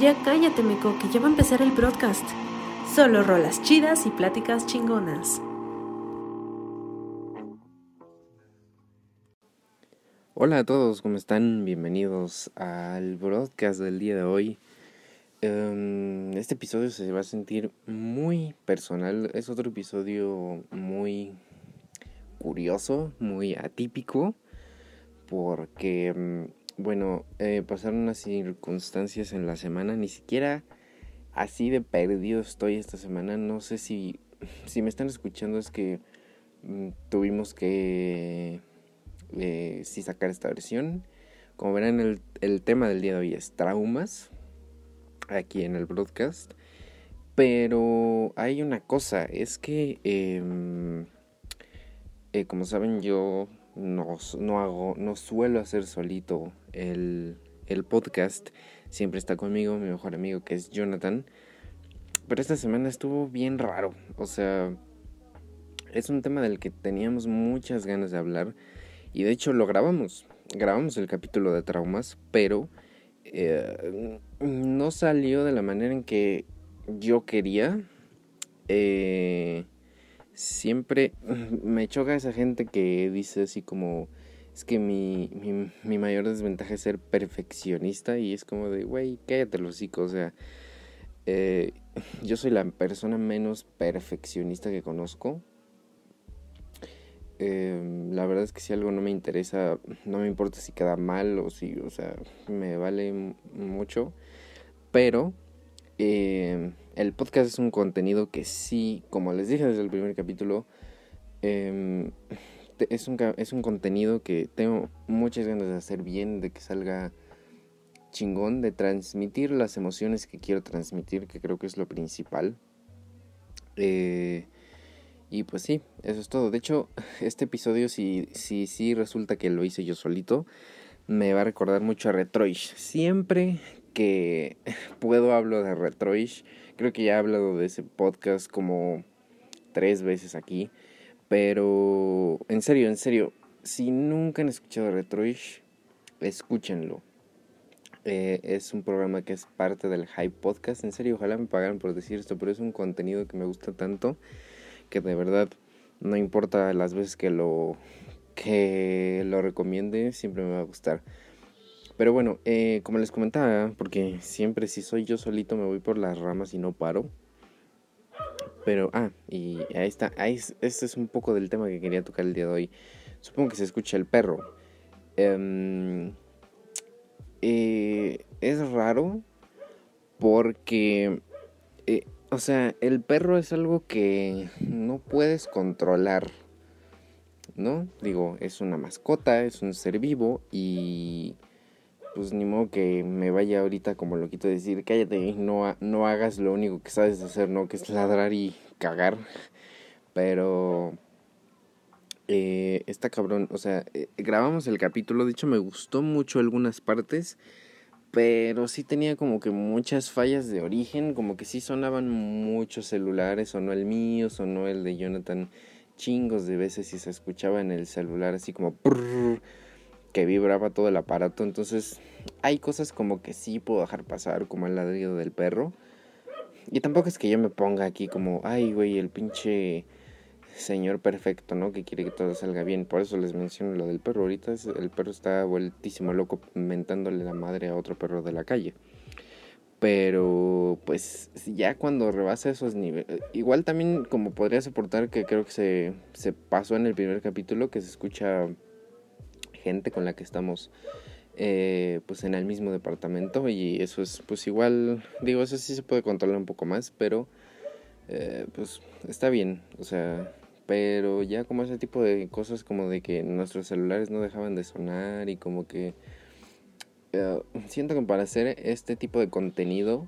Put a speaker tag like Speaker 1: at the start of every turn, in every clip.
Speaker 1: Ya cállate, Meco, que ya va a empezar el broadcast. Solo rolas chidas y pláticas chingonas.
Speaker 2: Hola a todos, ¿cómo están? Bienvenidos al broadcast del día de hoy. Em, este episodio se va a sentir muy personal. Es otro episodio muy curioso, muy atípico, porque, mm, bueno, eh, pasaron unas circunstancias en la semana, ni siquiera así de perdido estoy esta semana. No sé si, si me están escuchando es que mm, tuvimos que eh, sí sacar esta versión. Como verán, el, el tema del día de hoy es traumas, aquí en el broadcast. Pero hay una cosa, es que, em, eh, como saben, yo no, no, hago, no suelo hacer solito el, el podcast. Siempre está conmigo mi mejor amigo que es Jonathan. Pero esta semana estuvo bien raro. O sea, es un tema del que teníamos muchas ganas de hablar. Y de hecho lo grabamos. Grabamos el capítulo de traumas, pero eh, no salió de la manera en que yo quería. Eh, siempre me choca esa gente que dice así como, es que mi, mi, mayor desventaja es ser perfeccionista y es como de, güey, cállate los hocico, o sea, eh, yo soy la persona menos perfeccionista que conozco. Eh, la verdad es que si algo no me interesa, no me importa si queda mal o si, o sea, me vale mucho. Pero eh, el podcast es un contenido que sí, como les dije desde el primer capítulo, eh, es, un, es un contenido que tengo muchas ganas de hacer bien, de que salga chingón, de transmitir las emociones que quiero transmitir, que creo que es lo principal. Eh, y pues sí, eso es todo. De hecho, este episodio, si, si, si resulta que lo hice yo solito, me va a recordar mucho a Retroish. Siempre que puedo hablo de Retroish. Creo que ya he hablado de ese podcast como tres veces aquí. Pero en serio, en serio, si nunca han escuchado Retroish, escúchenlo. Eh, es un programa que es parte del Hype Podcast. En serio, ojalá me pagaran por decir esto, pero es un contenido que me gusta tanto que de verdad no importa las veces que lo que lo recomiende, siempre me va a gustar. Pero bueno, eh, como les comentaba, porque siempre si soy yo solito me voy por las ramas y no paro. Pero, ah, y ahí está, ahí, este es un poco del tema que quería tocar el día de hoy. Supongo que se escucha el perro. Em, eh, es raro porque eh, o sea, el perro es algo que no puedes controlar, ¿no? Digo, es una mascota, es un ser vivo y pues ni modo que me vaya ahorita como lo quito decir, cállate, no, no hagas lo único que sabes hacer, ¿no? Que es ladrar y cagar. Pero eh, está cabrón, o sea, eh, grabamos el capítulo, de hecho me gustó mucho algunas partes pero sí tenía como que muchas fallas de origen, como que sí sonaban muchos celulares, sonó el mío, sonó el de Jonathan chingos de veces y se escuchaba en el celular así como que vibraba todo el aparato, entonces hay cosas como que sí puedo dejar pasar, como el ladrido del perro. Y tampoco es que yo me ponga aquí como, ay, güey, el pinche señor perfecto, ¿no? Que quiere que todo salga bien. Por eso les menciono lo del perro. Ahorita el perro está vueltísimo loco mentándole la madre a otro perro de la calle. Pero pues ya cuando rebasa esos niveles... Igual también como podría soportar que creo que se, se pasó en el primer capítulo que se escucha gente con la que estamos eh, pues en el mismo departamento y eso es pues igual digo eso sí se puede controlar un poco más pero eh, pues está bien o sea pero ya como ese tipo de cosas como de que nuestros celulares no dejaban de sonar y como que eh, siento que para hacer este tipo de contenido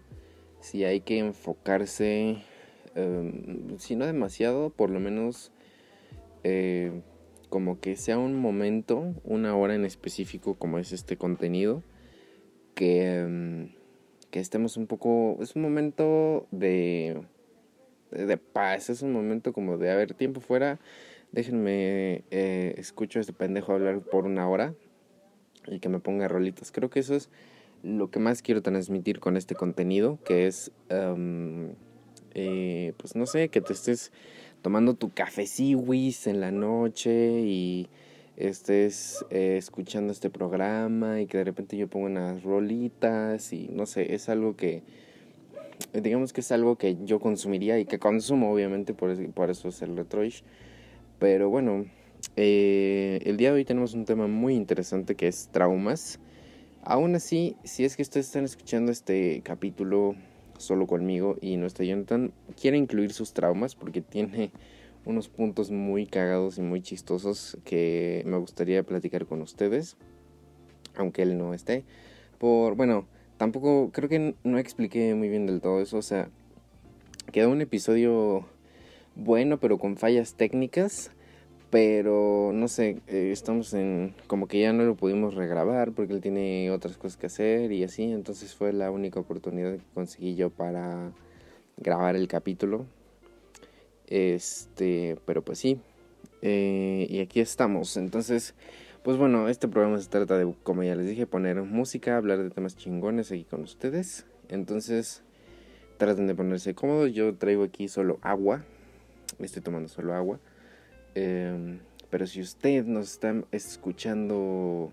Speaker 2: si hay que enfocarse em, si no demasiado por lo menos eh, como que sea un momento una hora en específico como es este contenido que em, que estemos un poco es un momento de de paz, es un momento como de, haber tiempo fuera, déjenme, eh, escucho a este pendejo hablar por una hora y que me ponga rolitas. Creo que eso es lo que más quiero transmitir con este contenido, que es, eh, pues no sé, que te estés tomando tu cafeciwis en la noche y estés eh, escuchando este programa y que de repente yo pongo unas rolitas y no sé, es algo que digamos que es algo que yo consumiría y que consumo obviamente por, por eso es el retroish. Pero bueno eh, el día de hoy tenemos un tema muy interesante que es traumas. Aún así si es que ustedes están escuchando este capítulo solo conmigo y no está Jonathan quiere incluir sus traumas porque tiene unos puntos muy cagados y muy chistosos que me gustaría platicar con ustedes, aunque él no esté. Por, bueno, tampoco creo que no expliqué muy bien del todo eso, o sea, quedó un episodio bueno, pero con fallas técnicas. Pero no sé, eh, estamos en. como que ya no lo pudimos regrabar porque él tiene otras cosas que hacer y así. Entonces fue la única oportunidad que conseguí yo para grabar el capítulo. Este, pero pues sí. Eh, y aquí estamos. Entonces, pues bueno, este programa se trata de, como ya les dije, poner música, hablar de temas chingones aquí con ustedes. Entonces, traten de ponerse cómodos. Yo traigo aquí solo agua. Estoy tomando solo agua. Em, pero si usted nos está escuchando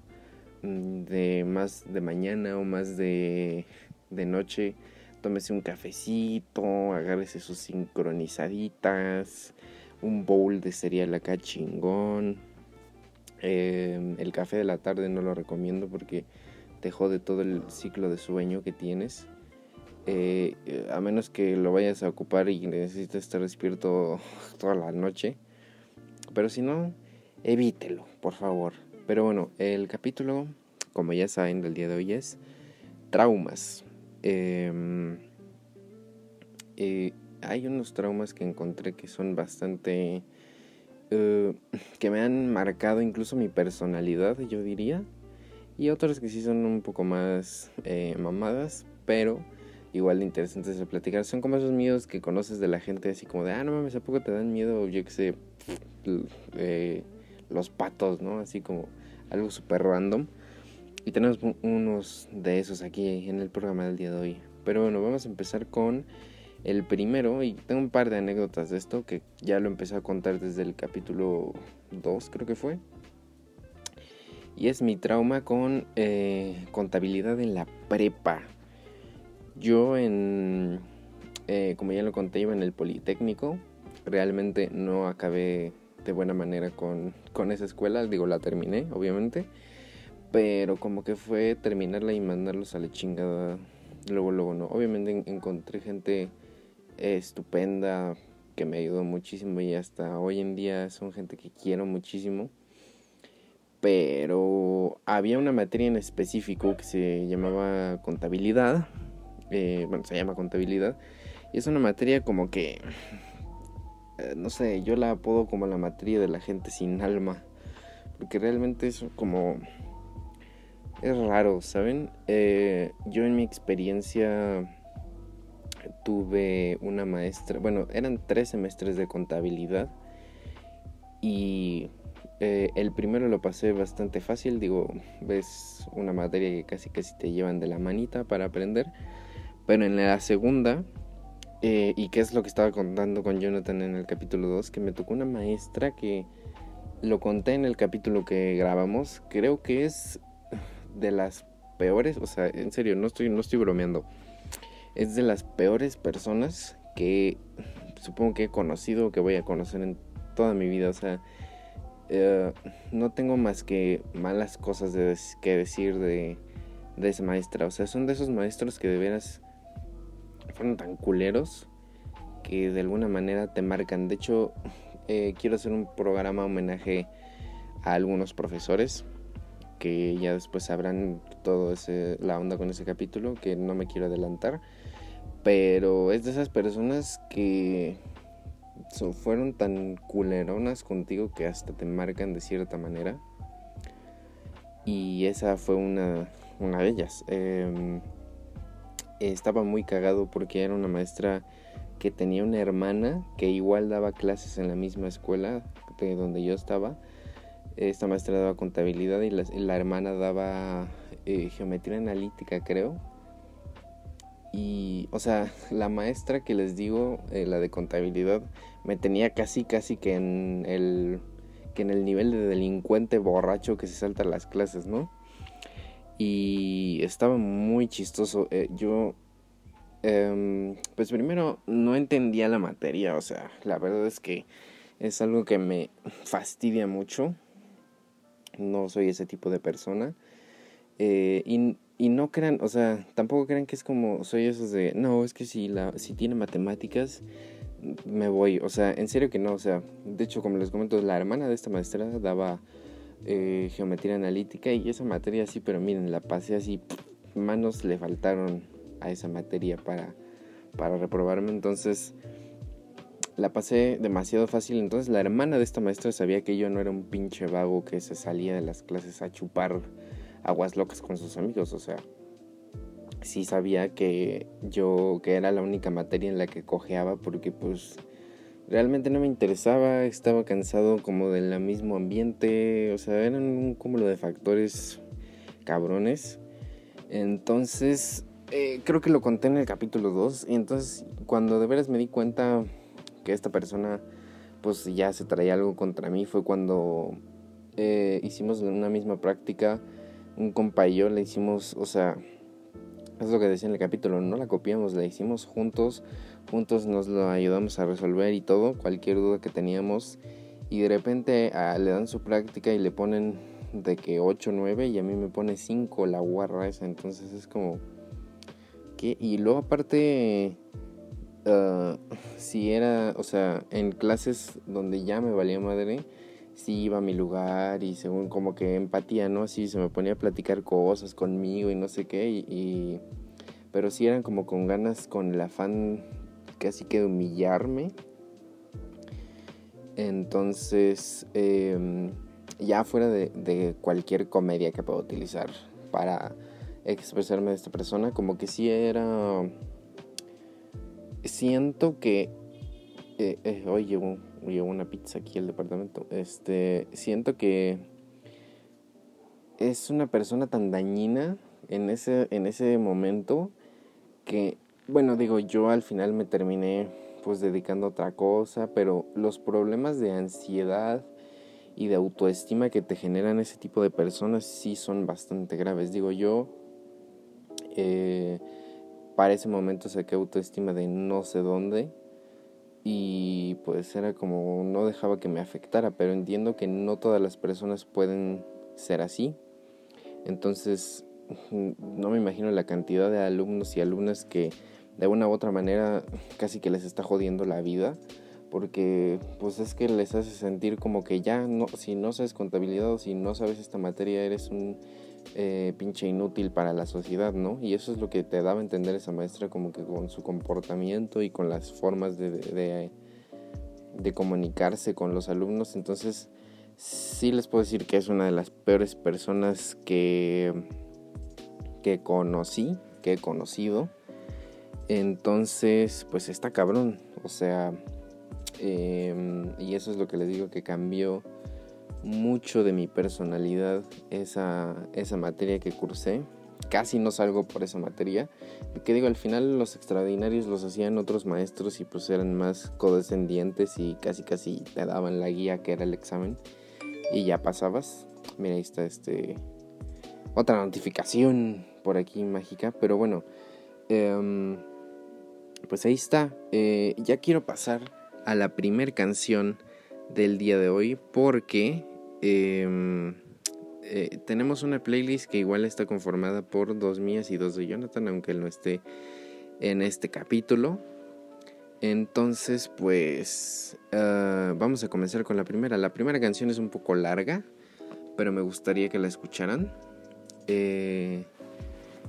Speaker 2: mm, de más de mañana o más de, de noche, tómese un cafecito, agárrese sus sincronizaditas, un bowl de cereal acá chingón. Em, el café de la tarde no lo recomiendo porque te jode todo el ciclo de sueño que tienes. Eh, a menos que lo vayas a ocupar y necesites estar despierto toda la noche. Pero si no, evítelo, por favor. Pero bueno, el capítulo, como ya saben, del día de hoy es traumas. Em, eh, hay unos traumas que encontré que son bastante... Eh, que me han marcado incluso mi personalidad, yo diría. Y otros que sí son un poco más eh, mamadas, pero igual de interesantes de platicar. Son como esos miedos que conoces de la gente, así como de, ah, no mames, ¿a poco te dan miedo? Yo que sé, los patos, ¿no? Así como algo súper random. Y tenemos unos de esos aquí en el programa del día de hoy. Pero bueno, vamos a empezar con el primero. Y tengo un par de anécdotas de esto que ya lo empecé a contar desde el capítulo 2, creo que fue. Y es mi trauma con eh, contabilidad en la prepa. Yo en, eh, como ya lo conté, iba en el Politécnico. Realmente no acabé de buena manera con, con esa escuela. Digo, la terminé, obviamente. Pero como que fue terminarla y mandarlos a la chingada. Luego, luego no. Obviamente encontré gente estupenda que me ayudó muchísimo y hasta hoy en día son gente que quiero muchísimo. Pero había una materia en específico que se llamaba contabilidad. Eh, bueno, se llama contabilidad. Y es una materia como que... Eh, no sé, yo la apodo como la materia de la gente sin alma. Porque realmente es como es raro, ¿saben? Eh, yo en mi experiencia tuve una maestra, bueno, eran tres semestres de contabilidad y eh, el primero lo pasé bastante fácil, digo, ves una materia que casi casi te llevan de la manita para aprender, pero en la segunda, eh, y que es lo que estaba contando con Jonathan en el capítulo 2, que me tocó una maestra que lo conté en el capítulo que grabamos, creo que es de las peores, o sea, en serio, no estoy, no estoy bromeando. Es de las peores personas que supongo que he conocido o que voy a conocer en toda mi vida. O sea, eh, no tengo más que malas cosas de, que decir de, de esa maestra. O sea, son de esos maestros que de veras fueron tan culeros que de alguna manera te marcan. De hecho, eh, quiero hacer un programa homenaje a algunos profesores que ya después sabrán todo ese, la onda con ese capítulo, que no me quiero adelantar. Pero es de esas personas que fueron tan culeronas contigo que hasta te marcan de cierta manera. Y esa fue una, una de ellas. Em, estaba muy cagado porque era una maestra que tenía una hermana que igual daba clases en la misma escuela de donde yo estaba esta maestra daba contabilidad y la, hermana daba eh, geometría analítica, creo. Y, o sea, la maestra que les digo, eh, la de contabilidad, me tenía casi, casi que en el, que en el nivel de delincuente borracho que se salta las clases, ¿no? Y estaba muy chistoso. Eh, yo, em, pues primero, no entendía la materia, o sea, la verdad es que es algo que me fastidia mucho. No soy ese tipo de persona. Eh, y, y, no crean, o sea, tampoco crean que es como, soy esos de, no, es que si, la, si tiene matemáticas, me voy. O sea, en serio que no, o sea, de hecho, como les comento, la hermana de esta maestra daba eh, geometría analítica y esa materia sí, pero miren, la pasé así, manos le faltaron a esa materia para, para reprobarme, entonces la pasé demasiado fácil. Entonces la hermana de esta maestra sabía que yo no era un pinche vago que se salía de las clases a chupar aguas locas con sus amigos. O sea, sí sabía que yo, que era la única materia en la que cojeaba porque pues realmente no me interesaba, estaba cansado como del mismo ambiente, o sea, eran un cúmulo de factores cabrones. Entonces, eh, creo que lo conté en el capítulo 2 y entonces cuando de veras me di cuenta que esta persona pues ya se traía algo contra mí fue cuando eh, hicimos una misma práctica, un compa y yo le hicimos, o sea, es lo que decía en el capítulo, no la copiamos, la hicimos juntos, juntos nos lo ayudamos a resolver y todo, cualquier duda que teníamos y de repente ah, le dan su práctica y le ponen de que 8, 9 y a mí me pone 5 la guarra esa, entonces es como... ¿qué? Y luego aparte Ah, si era, o sea, en clases donde ya me valía madre, si iba a mi lugar y según como que empatía, ¿no? Así se me ponía a platicar cosas conmigo y no sé qué, y, pero sí eran como con ganas, con el afán casi que humillarme. Entonces, em, ya fuera de, cualquier comedia que pueda utilizar para expresarme de esta persona, como que sí era siento que eh, eh, hoy llevo, una pizza aquí al departamento. Este, siento que es una persona tan dañina en ese, en ese momento que, bueno, digo, yo al final me terminé pues dedicando a otra cosa, pero los problemas de ansiedad y de autoestima que te generan ese tipo de personas sí son bastante graves. Digo, yo eh, para ese momento saqué autoestima de no sé dónde y pues era como no dejaba que me afectara, pero entiendo que no todas las personas pueden ser así. Entonces no me imagino la cantidad de alumnos y alumnas que de una u otra manera casi que les está jodiendo la vida porque pues es que les hace sentir como que ya no si no sabes contabilidad o si no sabes esta materia eres un eh, pinche inútil para la sociedad, ¿no? Y eso es lo que te daba a entender esa maestra como que con su comportamiento y con las formas de, de, de comunicarse con los alumnos. Entonces, sí les puedo decir que es una de las peores personas que, que conocí, que he conocido. Entonces, pues está cabrón. O sea, em, y eso es lo que les digo que cambió mucho de mi personalidad esa, esa materia que cursé. Casi no salgo por esa materia. Que digo, al final los extraordinarios los hacían otros maestros y pues eran más codescendientes y casi casi te daban la guía que era el examen. Y ya pasabas. Mira, ahí está este... Otra notificación por aquí mágica. Pero bueno. Em, pues ahí está. Eh, ya quiero pasar a la primer canción del día de hoy porque Em, eh, tenemos una playlist que igual está conformada por dos mías y dos de Jonathan, aunque él no esté en este capítulo. Entonces, pues ah, vamos a comenzar con la primera. La primera canción es un poco larga, pero me gustaría que la escucharan. Eh,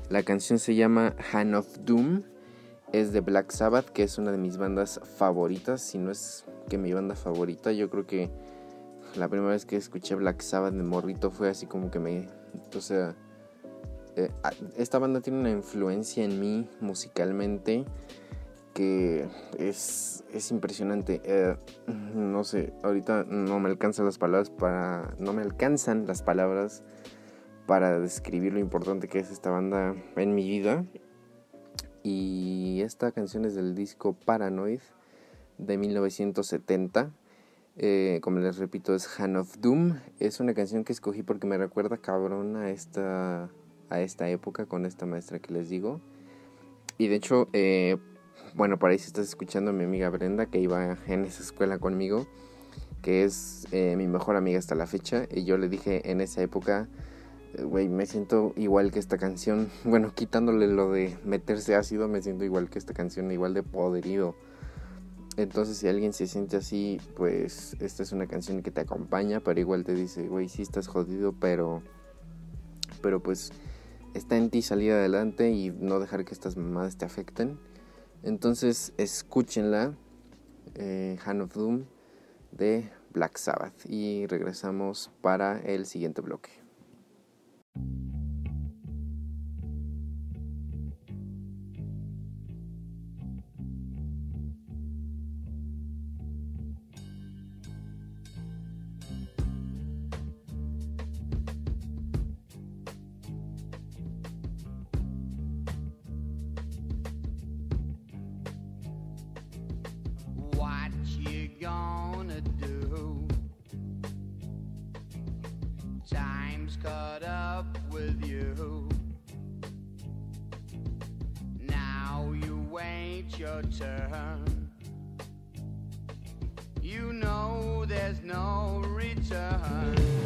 Speaker 2: la canción se llama Hand of Doom. Es de Black Sabbath, que es una de mis bandas favoritas. Si no es que mi banda favorita, yo creo que la primera vez que escuché Black Sabbath de morrito fue así como que me... O sea, eh, esta banda tiene una influencia en mí musicalmente que es, es impresionante. Eh, no sé, ahorita no me alcanzan las palabras para... No me alcanzan las palabras para describir lo importante que es esta banda en mi vida. Y esta canción es del disco Paranoid de 1970. Eh, como les repito, es Han of Doom. Es una canción que escogí porque me recuerda cabrón a esta, a esta época con esta maestra que les digo. Y de hecho, eh, bueno, por ahí si estás escuchando a mi amiga Brenda, que iba en esa escuela conmigo, que es eh, mi mejor amiga hasta la fecha, y yo le dije en esa época, güey, me siento igual que esta canción, bueno, quitándole lo de meterse ácido, me siento igual que esta canción, igual de poderido. Entonces, si alguien se siente así, pues esta es una canción que te acompaña, pero igual te dice, güey, sí estás jodido, pero, pero pues está en ti salir adelante y no dejar que estas mamadas te afecten. Entonces, escúchenla, eh, of Doom de Black Sabbath, y regresamos para el siguiente bloque.
Speaker 3: gonna do? Time's cut now you wait your turn. You know there's no return.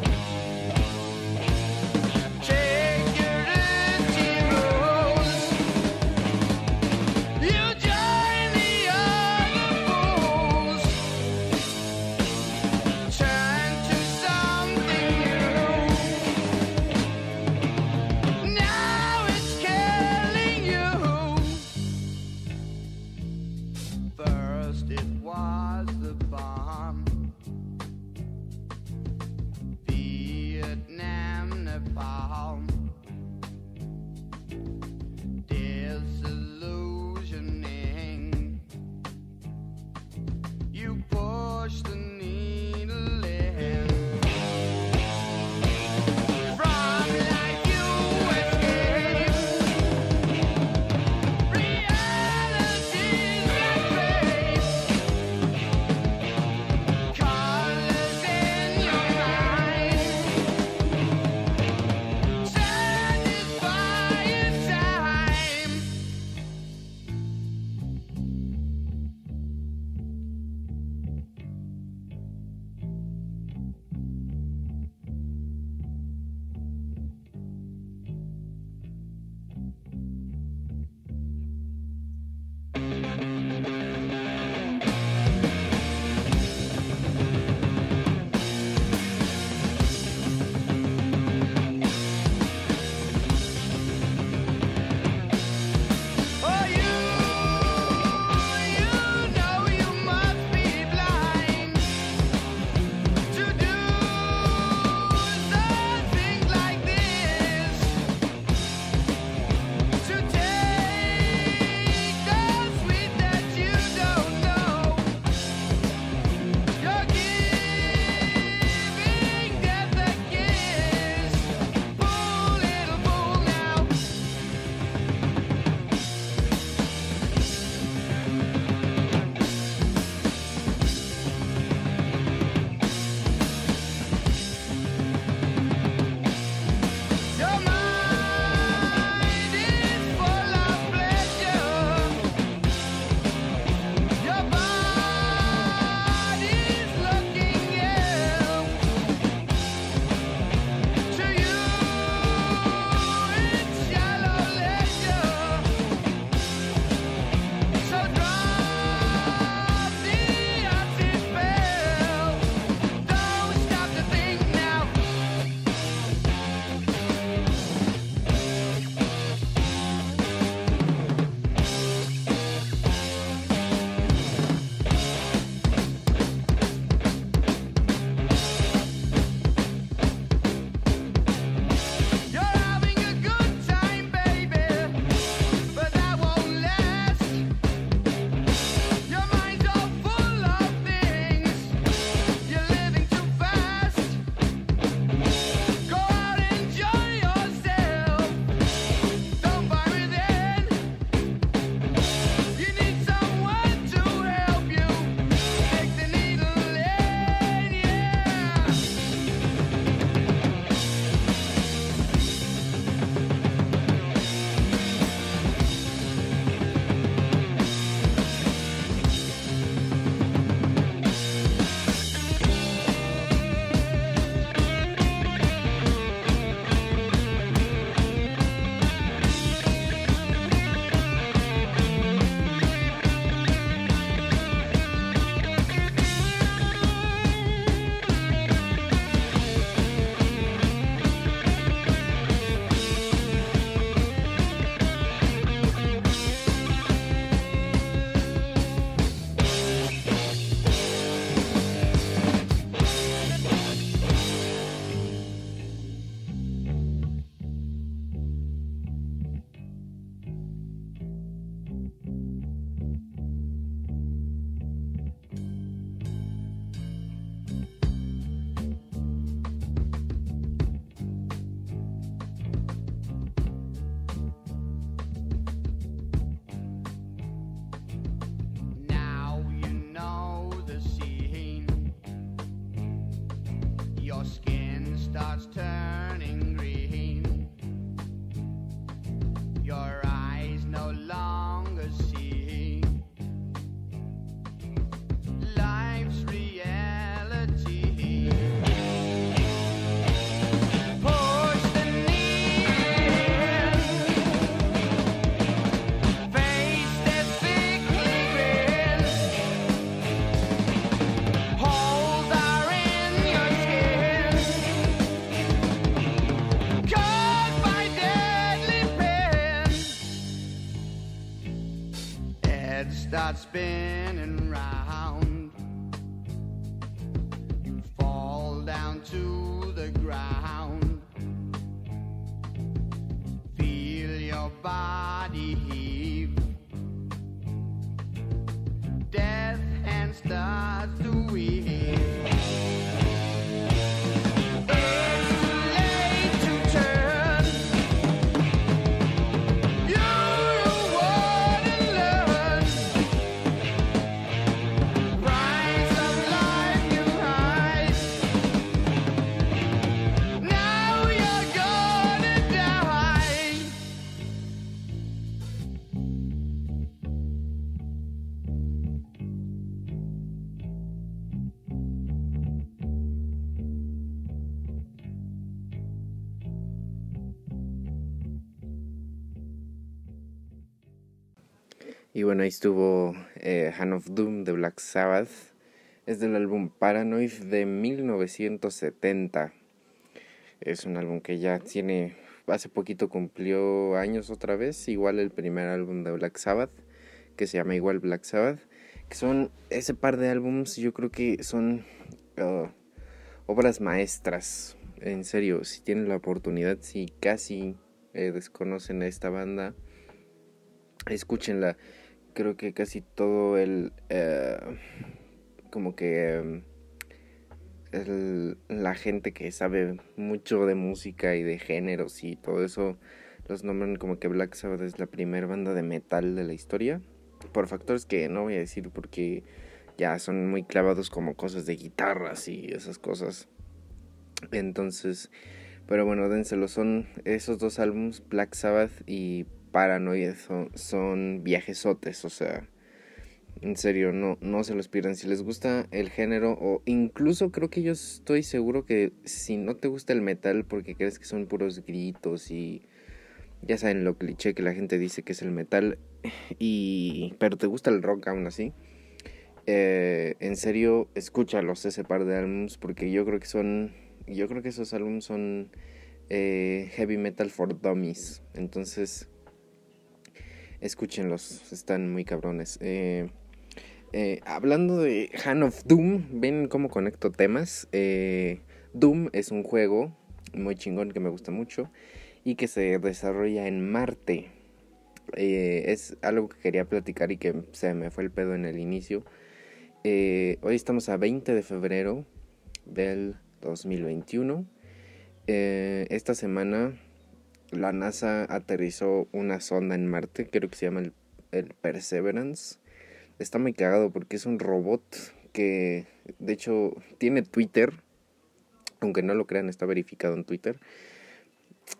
Speaker 3: açtın body
Speaker 2: heal. Bueno, ahí estuvo eh, Hand of Doom de Black Sabbath. Es del álbum Paranoid de 1970. Es un álbum que ya tiene, hace poquito cumplió años otra vez, igual el primer álbum de Black Sabbath, que se llama igual Black Sabbath. Que son ese par de álbums, yo creo que son uh, obras maestras. En serio, si tienen la oportunidad, si casi eh, desconocen a esta banda, escúchenla creo que casi todo el eh, como que el- la gente que sabe mucho de música y de géneros y todo eso los nombran como que Black Sabbath es la primera banda de metal de la historia por factores que no voy a decir porque ya son muy clavados como cosas de guitarras y esas cosas. Entonces pero bueno dénselo son esos dos álbums Black Sabbath y Paranoid son, viajesotes, o sea, en serio, no, no se los pierdan. Si les gusta el género, o incluso creo que yo estoy seguro que si no te gusta el metal porque crees que son puros gritos y ya saben lo cliché que la gente dice que es el metal, y pero te gusta el rock aún así, eh, en serio, escúchalos ese par de álbums porque yo creo que son, yo creo que esos álbums son eh, heavy metal for dummies, entonces escúchenlos, están muy cabrones. Eh, eh, hablando de Hand of Doom, ven cómo conecto temas. Eh, Doom es un juego muy chingón que me gusta mucho y que se desarrolla en Marte. Es algo que quería platicar y que se me fue el pedo en el inicio. Hoy estamos a 20 de febrero del 2021. Eh, esta semana la NASA aterrizó una sonda en Marte, creo que se llama el, Perseverance. Está muy cagado porque es un robot que, de hecho, tiene Twitter, aunque no lo crean, está verificado en Twitter.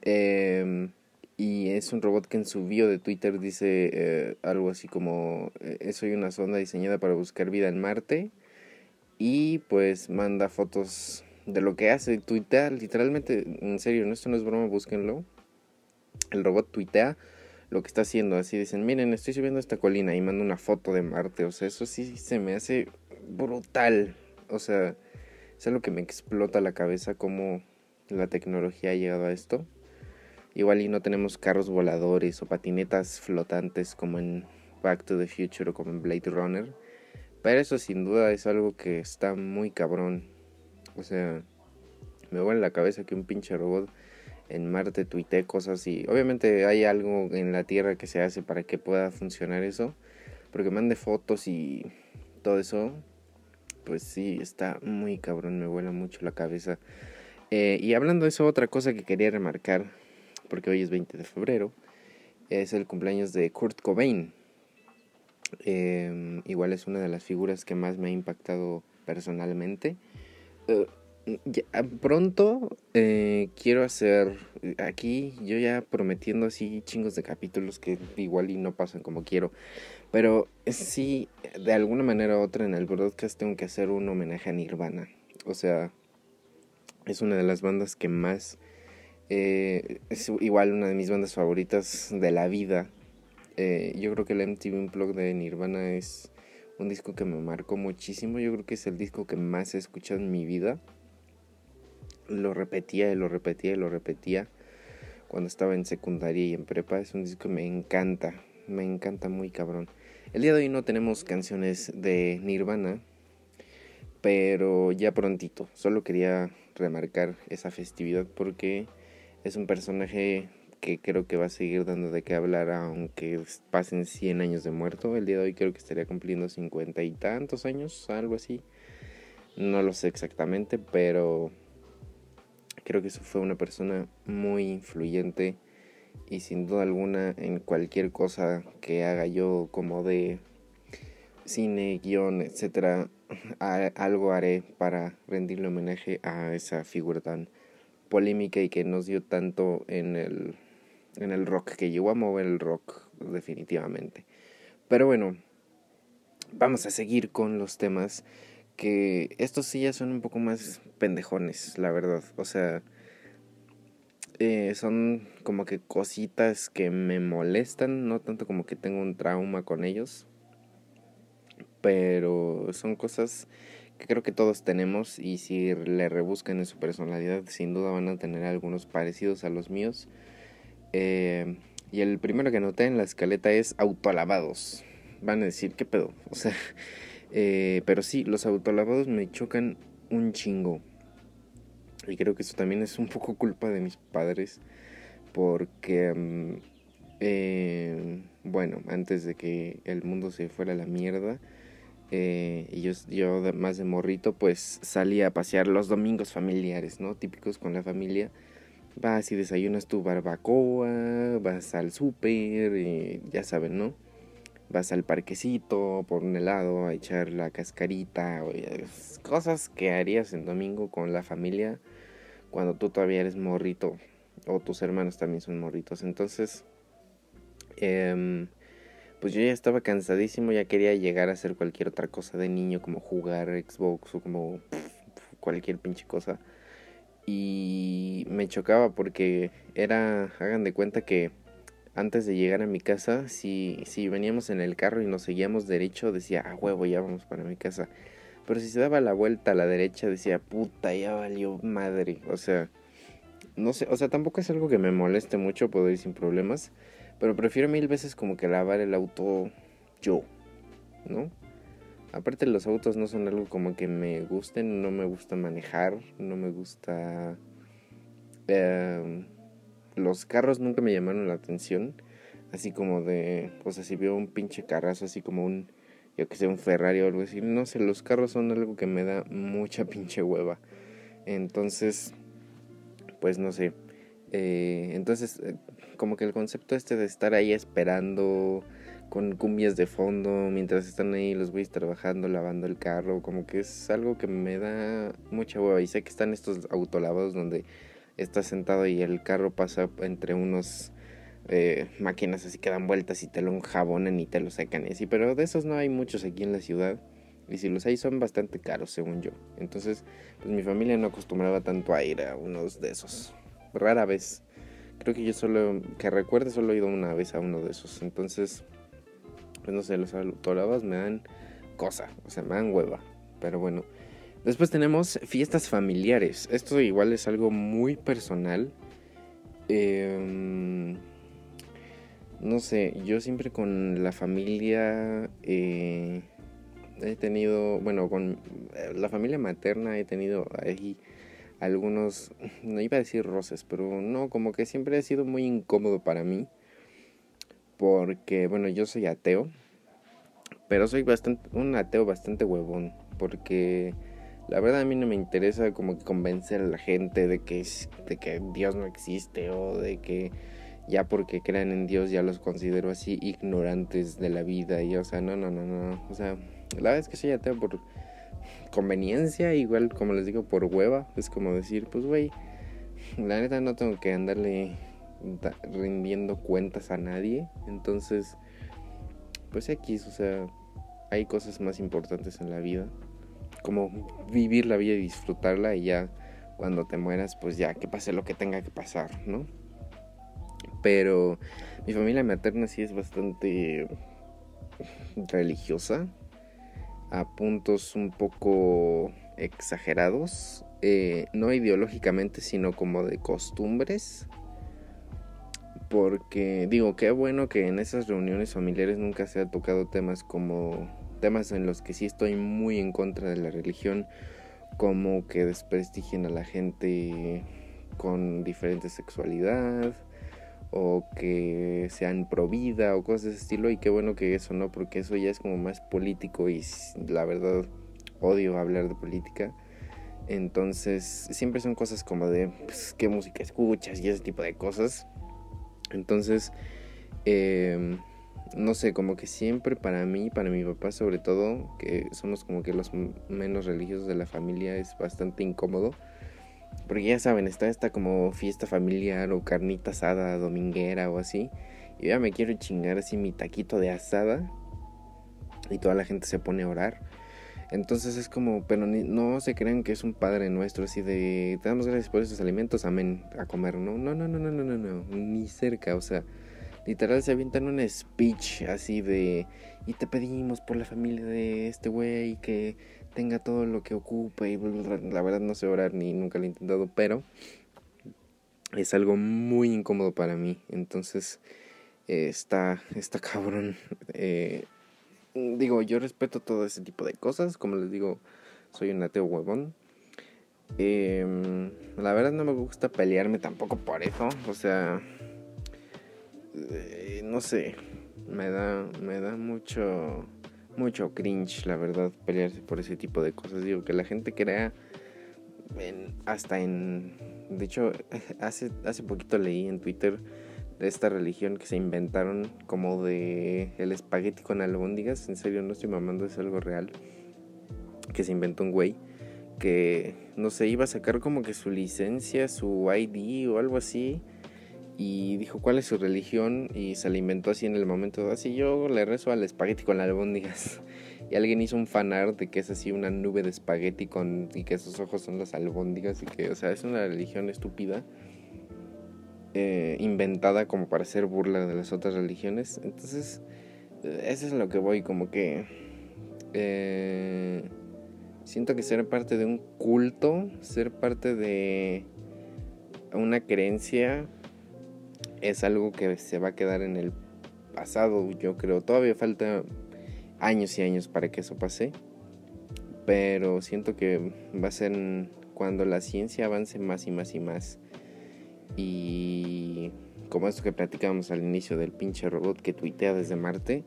Speaker 2: Eh, y es un robot que en su bio de Twitter dice eh, algo así como, eh, soy una sonda diseñada para buscar vida en Marte. Y pues manda fotos de lo que hace, tuitea, literalmente, en serio, no, esto no es broma, búsquenlo el robot tuitea lo que está haciendo. Así dicen, miren, estoy subiendo esta colina y manda una foto de Marte. O sea, eso sí se me hace brutal. O sea, es algo que me explota la cabeza cómo la tecnología ha llegado a esto. Igual y no tenemos carros voladores o patinetas flotantes como en Back to the Future o como en Blade Runner. Pero eso sin duda es algo que está muy cabrón. O sea, me vuelve la cabeza que un pinche robot en Marte tuité cosas y obviamente hay algo en la Tierra que se hace para que pueda funcionar eso. Porque mande fotos y todo eso, pues sí, está muy cabrón, me vuela mucho la cabeza. Eh, y hablando de eso, otra cosa que quería remarcar, porque hoy es 20 de febrero, es el cumpleaños de Kurt Cobain. Eh, igual es una de las figuras que más me ha impactado personalmente. Eh, pronto eh, quiero hacer aquí yo ya prometiendo así chingos de capítulos que igual y no pasan como quiero pero sí de alguna manera u otra en el broadcast tengo que hacer un homenaje a Nirvana. O sea es una de las bandas que más eh, es igual una de mis bandas favoritas de la vida. Eh, yo creo que el MTV Unplugged de Nirvana es un disco que me marcó muchísimo. Yo creo que es el disco que más he escuchado en mi vida lo repetía y lo repetía y lo repetía cuando estaba en secundaria y en prepa. Es un disco que me encanta, me encanta muy cabrón. El día de hoy no tenemos canciones de Nirvana, pero ya prontito. Solo quería remarcar esa festividad porque es un personaje que creo que va a seguir dando de qué hablar aunque pasen 100 años de muerto. El día de hoy creo que estaría cumpliendo 50 y tantos años, algo así. No lo sé exactamente, pero creo que eso fue una persona muy influyente y sin duda alguna en cualquier cosa que haga yo como de cine, guion, etcétera, algo haré para rendirle homenaje a esa figura tan polémica y que nos dio tanto en el en el rock, que llegó a mover el rock definitivamente. Pero bueno, vamos a seguir con los temas que estos sí ya son un poco más pendejones, la verdad. O sea, eh, son como que cositas que me molestan, no tanto como que tengo un trauma con ellos, pero son cosas que creo que todos tenemos y si le rebuscan en su personalidad, sin duda van a tener algunos parecidos a los míos. Eh, y el primero que noté en la escaleta es autolavados. Van a decir, ¿qué pedo? O sea, eh, pero sí, los autolavados me chocan un chingo. Y creo que eso también es un poco culpa de mis padres. Porque, mm, eh, bueno, antes de que el mundo se fuera a la mierda, y yo, más de morrito, pues salía a pasear los domingos familiares, ¿no? Típicos con la familia vas y desayunas tu barbacoa, vas al súper, ya saben, ¿no? Vas al parquecito por un helado a echar la cascarita, cosas que harías en domingo con la familia cuando tú todavía eres morrito o tus hermanos también son morritos. Entonces, eh, pues yo ya estaba cansadísimo, ya quería llegar a hacer cualquier otra cosa de niño como jugar Xbox o como cualquier pinche cosa y me chocaba porque era, hagan de cuenta que antes de llegar a mi casa, si, si veníamos en el carro y nos seguíamos derecho, decía, ah, huevo, ya vamos para mi casa. Pero si se daba la vuelta a la derecha, decía, puta, ya valió madre. O sea, no sé, o sea, tampoco es algo que me moleste mucho, puedo ir sin problemas. Pero prefiero mil veces como que lavar el auto yo, ¿no? Aparte los autos no son algo como que me gusten, no me gusta manejar, no me gusta... Em, los carros nunca me llamaron la atención, así como de, o sea, si veo un pinche carrazo, así como un, yo que sé, un Ferrari o algo así, no sé, los carros son algo que me da mucha pinche hueva. Entonces, pues no sé. Eh, entonces, eh, como que el concepto este de estar ahí esperando con cumbias de fondo mientras están ahí los güeyes trabajando, lavando el carro, como que es algo que me da mucha hueva. Y sé que están estos autolavados donde estás sentado y el carro pasa entre unos eh, máquinas así que dan vueltas y te lo enjabonan y te lo sacan así, pero de esos no hay muchos aquí en la ciudad. Y si los hay son bastante caros, según yo. Entonces, pues mi familia no acostumbraba tanto a ir a unos de esos. Rara vez. Creo que yo solo, que recuerde, solo he ido una vez a uno de esos. Entonces, pues no sé, los autolavas me dan cosa, o sea, me dan hueva. Pero bueno. Después tenemos fiestas familiares. Esto igual es algo muy personal. Em, no sé, yo siempre con la familia eh, he tenido, bueno, con eh, la familia materna he tenido ahí algunos, no iba a decir roces, pero no, como que siempre ha sido muy incómodo para mí porque, bueno, yo soy ateo, pero soy bastante, un ateo bastante huevón, porque la verdad a mí no me interesa como que convencer a la gente de que, de que Dios no existe o de que ya porque crean en Dios ya los considero así ignorantes de la vida y o sea, no, no, no, no, o sea, la verdad es que soy ateo por conveniencia, igual como les digo, por hueva, es como decir, pues güey, la neta no tengo que andarle rindiendo cuentas a nadie. Entonces, pues X, o sea, hay cosas más importantes en la vida. Como vivir la vida y disfrutarla y ya cuando te mueras, pues ya que pase lo que tenga que pasar, ¿no? Pero mi familia materna sí es bastante religiosa, a puntos un poco exagerados, eh, no ideológicamente, sino como de costumbres Porque digo, qué bueno que en esas reuniones familiares nunca se ha tocado temas como temas en los que sí estoy muy en contra de la religión, como que desprestigien a la gente con diferente sexualidad o que sean pro vida o cosas de ese estilo y qué bueno que eso no porque eso ya es como más político y la verdad odio hablar de política. Entonces siempre son cosas como de pues, qué música escuchas y ese tipo de cosas. Entonces eh, no sé como que siempre para mí para mi papá sobre todo que somos como que los menos religiosos de la familia es bastante incómodo porque ya saben, está esta como fiesta familiar o carnita asada dominguera o así. Y ya me quiero chingar así mi taquito de asada. Y toda la gente se pone a orar. Entonces es como, pero no se crean que es un padre nuestro así de, te damos gracias por esos alimentos, amén, a comer. No, no, no, no, no, no, no, no, ni cerca. O sea, literal se avientan un speech así de, y te pedimos por la familia de este güey que tenga todo lo que ocupa y la verdad no sé orar ni nunca lo he intentado, pero es algo muy incómodo para mí, entonces eh, está, está cabrón. Eh, digo, yo respeto todo ese tipo de cosas, como les digo, soy un ateo huevón. Em, la verdad no me gusta pelearme tampoco por eso, o sea, eh, no sé, me da, me da mucho mucho cringe, la verdad, pelearse por ese tipo de cosas. Digo, que la gente crea hasta en... De hecho, hace, hace poquito leí en Twitter de esta religión que se inventaron como de el espagueti con albóndigas. En serio, no estoy mamando, es algo real. Que se inventó un güey que, no sé, iba a sacar como que su licencia, su ID o algo así y dijo cuál es su religión y se la inventó así en el momento. Así yo le rezo al espagueti con albóndigas. Y alguien hizo un fanart de que es así una nube de espagueti con y que esos ojos son las albóndigas y que, o sea, es una religión estúpida. Eh, inventada como para hacer burla de las otras religiones. Entonces, eso es lo que voy, como que... Eh, siento que ser parte de un culto, ser parte de una creencia es algo que se va a quedar en el pasado, yo creo. Todavía falta años y años para que eso pase. Pero siento que va a ser cuando la ciencia avance más y más y más. Y como esto que platicábamos al inicio del pinche robot que tuitea desde Marte.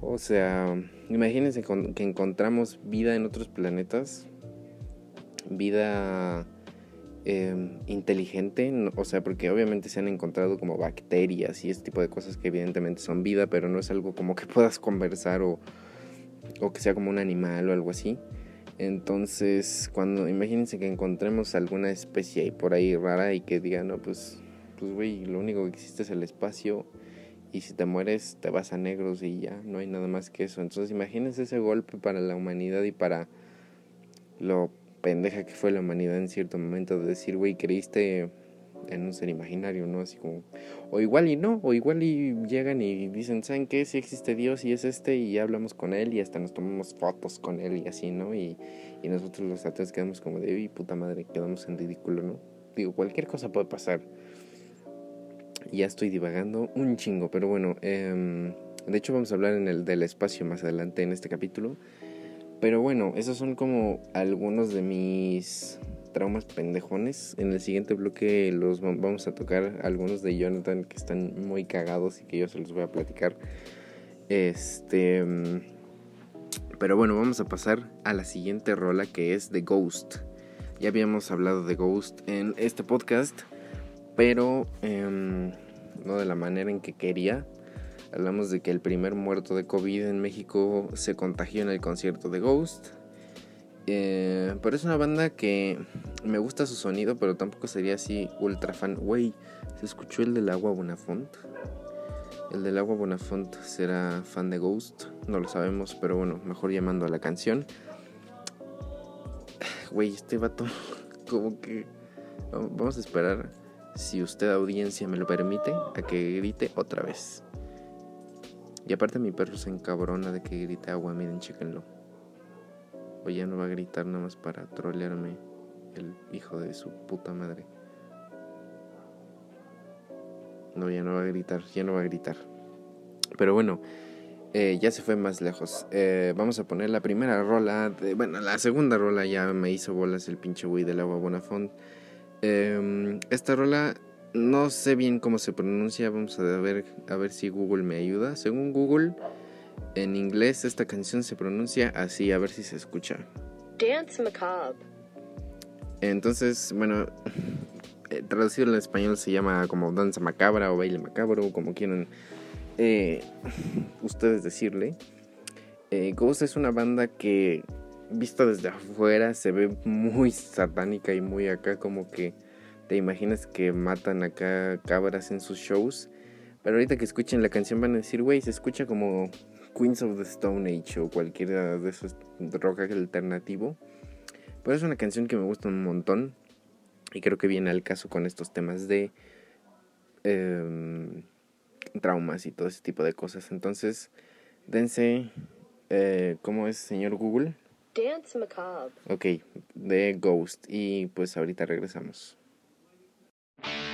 Speaker 2: O sea, imagínense que encontramos vida en otros planetas. Vida Em, inteligente, o sea, porque obviamente se han encontrado como bacterias y ese tipo de cosas que evidentemente son vida, pero no es algo como que puedas conversar o, o que sea como un animal o algo así. Entonces, cuando imagínense que encontremos alguna especie ahí por ahí rara y que diga, no, pues, pues, güey, lo único que existe es el espacio y si te mueres te vas a negros y ya, no hay nada más que eso. Entonces, imagínense ese golpe para la humanidad y para lo pendeja que fue la humanidad en cierto momento de decir, güey, creíste en un ser imaginario, ¿no? Así como, o igual y no, o igual y llegan y dicen, ¿saben qué? Si existe Dios y es este, y hablamos con él y hasta nos tomamos fotos con él y así, ¿no? Y, y nosotros los ateos quedamos como de, uy, puta madre, quedamos en ridículo, ¿no? Digo, cualquier cosa puede pasar. Ya estoy divagando un chingo, pero bueno, eh, de hecho vamos a hablar en el del espacio más adelante en este capítulo. Pero bueno, esos son como algunos de mis traumas pendejones. En el siguiente bloque los vamos a tocar algunos de Jonathan que están muy cagados y que yo se los voy a platicar. Este. Pero bueno, vamos a pasar a la siguiente rola que es The Ghost. Ya habíamos hablado de Ghost en este podcast, pero em, no de la manera en que quería. Hablamos de que el primer muerto de COVID en México se contagió en el concierto de Ghost. Eh, pero es una banda que me gusta su sonido, pero tampoco sería así ultra fan. Wey, ¿se escuchó el del agua Bonafont? El del agua Bonafont será fan de Ghost, no lo sabemos, pero bueno, mejor llamando a la canción. Güey, este vato, como que. Vamos a esperar, si usted, audiencia, me lo permite, a que grite otra vez. Y aparte mi perro se encabrona de que grite agua, miren, chéquenlo. O ya no va a gritar nada más para trolearme el hijo de su puta madre. No, ya no va a gritar, ya no va a gritar. Pero bueno, eh, ya se fue más lejos. Eh, vamos a poner la primera rola. De, bueno, la segunda rola ya me hizo bolas el pinche güey del agua Bonafont. Eh, esta rola no sé bien cómo se pronuncia. Vamos a ver, a ver si Google me ayuda. Según Google, en inglés esta canción se pronuncia así. A ver si se escucha.
Speaker 4: Dance Macabre.
Speaker 2: Entonces, bueno, eh, traducido al español se llama como danza macabra o baile macabro, como quieran eh, ustedes decirle. Eh, Ghost es una banda que, vista desde afuera, se ve muy satánica y muy acá, como que te imaginas que matan acá cabras en sus shows. Pero ahorita que escuchen la canción van a decir, güey, se escucha como Queens of the Stone Age o cualquiera de esos rock alternativo. Pero es una canción que me gusta un montón. Y creo que viene al caso con estos temas de em, traumas y todo ese tipo de cosas. Entonces, dense, eh, ¿cómo es, señor Google?
Speaker 4: Dance Macabre.
Speaker 2: Ok, de Ghost. Y pues ahorita regresamos.
Speaker 5: you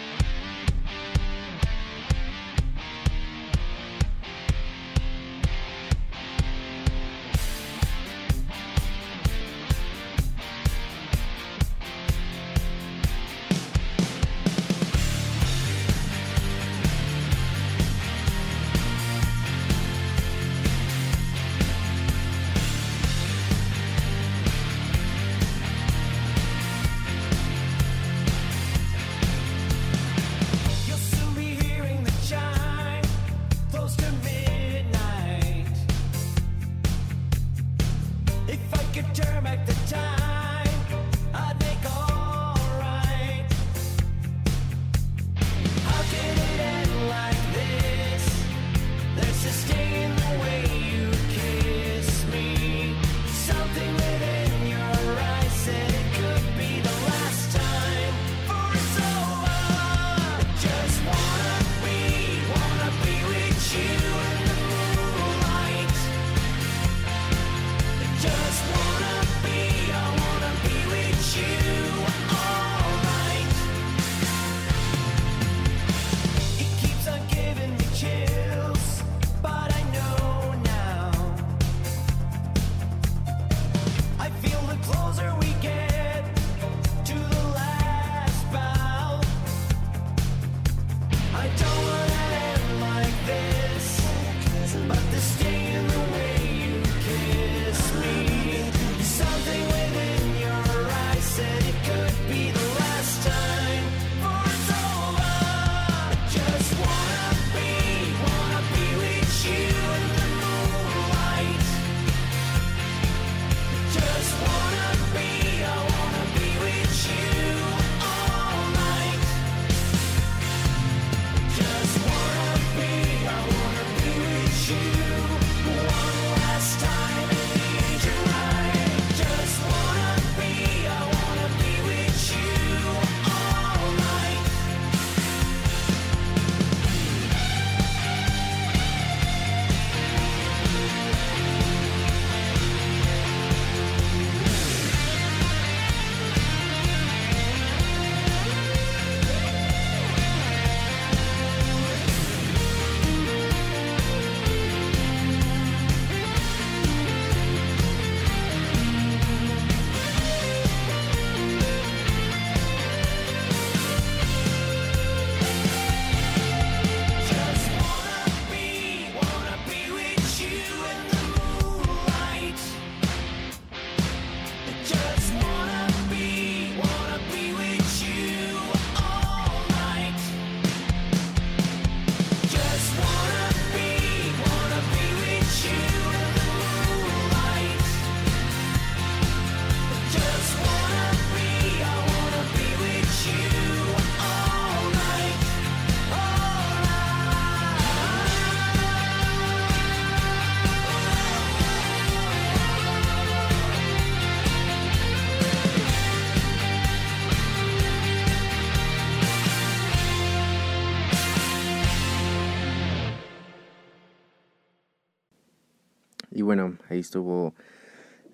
Speaker 2: estuvo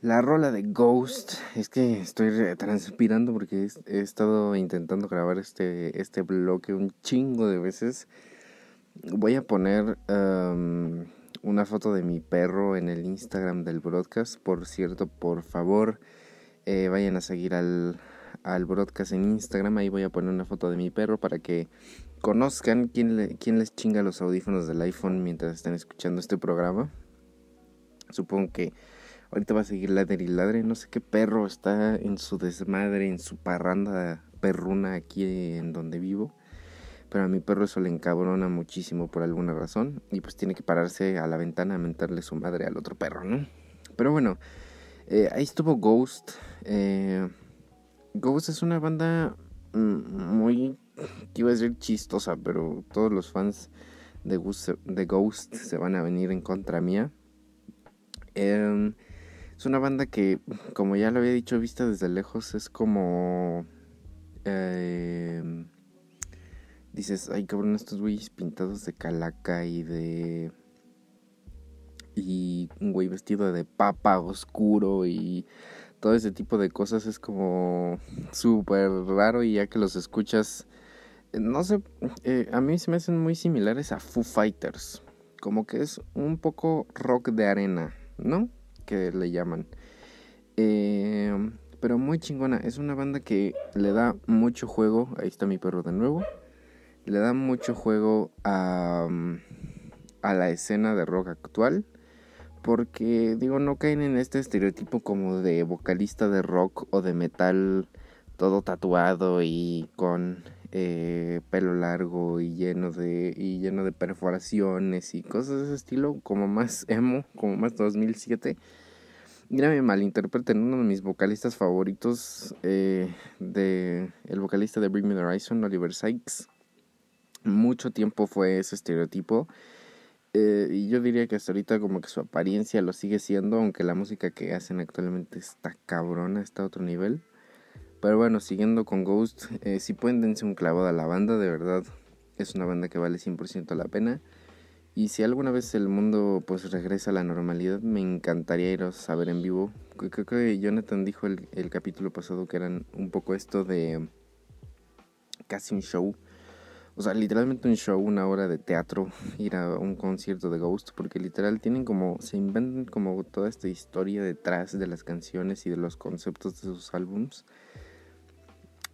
Speaker 2: la rola de Ghost. Es que estoy transpirando porque he estado intentando grabar este, este bloque un chingo de veces. voy a poner am, una foto de mi perro en el Instagram del broadcast. Por cierto, por favor, eh, vayan a seguir al, al broadcast en Instagram. Ahí voy a poner una foto de mi perro para que conozcan quién, le- quién les chinga los audífonos del iPhone mientras están escuchando este programa. Supongo que ahorita va a seguir ladre y ladre. No sé qué perro está en su desmadre, en su parranda perruna aquí en donde vivo. Pero a mi perro eso le encabrona muchísimo por alguna razón. Y pues tiene que pararse a la ventana a mentarle su madre al otro perro, ¿no? Pero bueno, eh, ahí estuvo Ghost. Eh, Ghost es una banda mm, muy, iba a decir chistosa, pero todos los fans de Ghost se van a venir en contra mía. Em, es una banda que, como ya lo había dicho, vista desde lejos, es como... em, dices, ay cabrón, estos güeyes pintados de calaca y de... Y un güey vestido de papa oscuro y todo ese tipo de cosas es como súper raro y ya que los escuchas, eh, no sé, eh, a mí se me hacen muy similares a Foo Fighters, como que es un poco rock de arena, ¿no? Que le llaman. Eh, pero muy chingona, es una banda que le da mucho juego, ahí está mi perro de nuevo, le da mucho juego a, mm, a la escena de rock actual. Porque, digo, no caen en este estereotipo como de vocalista de rock o de metal todo tatuado y con eh, pelo largo y lleno de y lleno de perforaciones y cosas de ese estilo, como más emo, como más 2007. Mira, me malinterpreten, uno de mis vocalistas favoritos, eh, de el vocalista de Bring Me the Horizon, Oliver Sykes, mucho tiempo fue ese estereotipo. Eh, y yo diría que hasta ahorita como que su apariencia lo sigue siendo, aunque la música que hacen actualmente está cabrona, está a otro nivel. Pero bueno, siguiendo con Ghost, eh, si pueden dense un clavado a la banda, de verdad es una banda que vale 100% la pena. Y si alguna vez el mundo pues regresa a la normalidad, me encantaría iros a ver en vivo. Creo que Jonathan dijo el, el capítulo pasado que eran un poco esto de casi un show. O sea, literalmente un show, una hora de teatro, ir a un concierto de Ghost, porque literal tienen como, se inventan como toda esta historia detrás de las canciones y de los conceptos de sus álbums.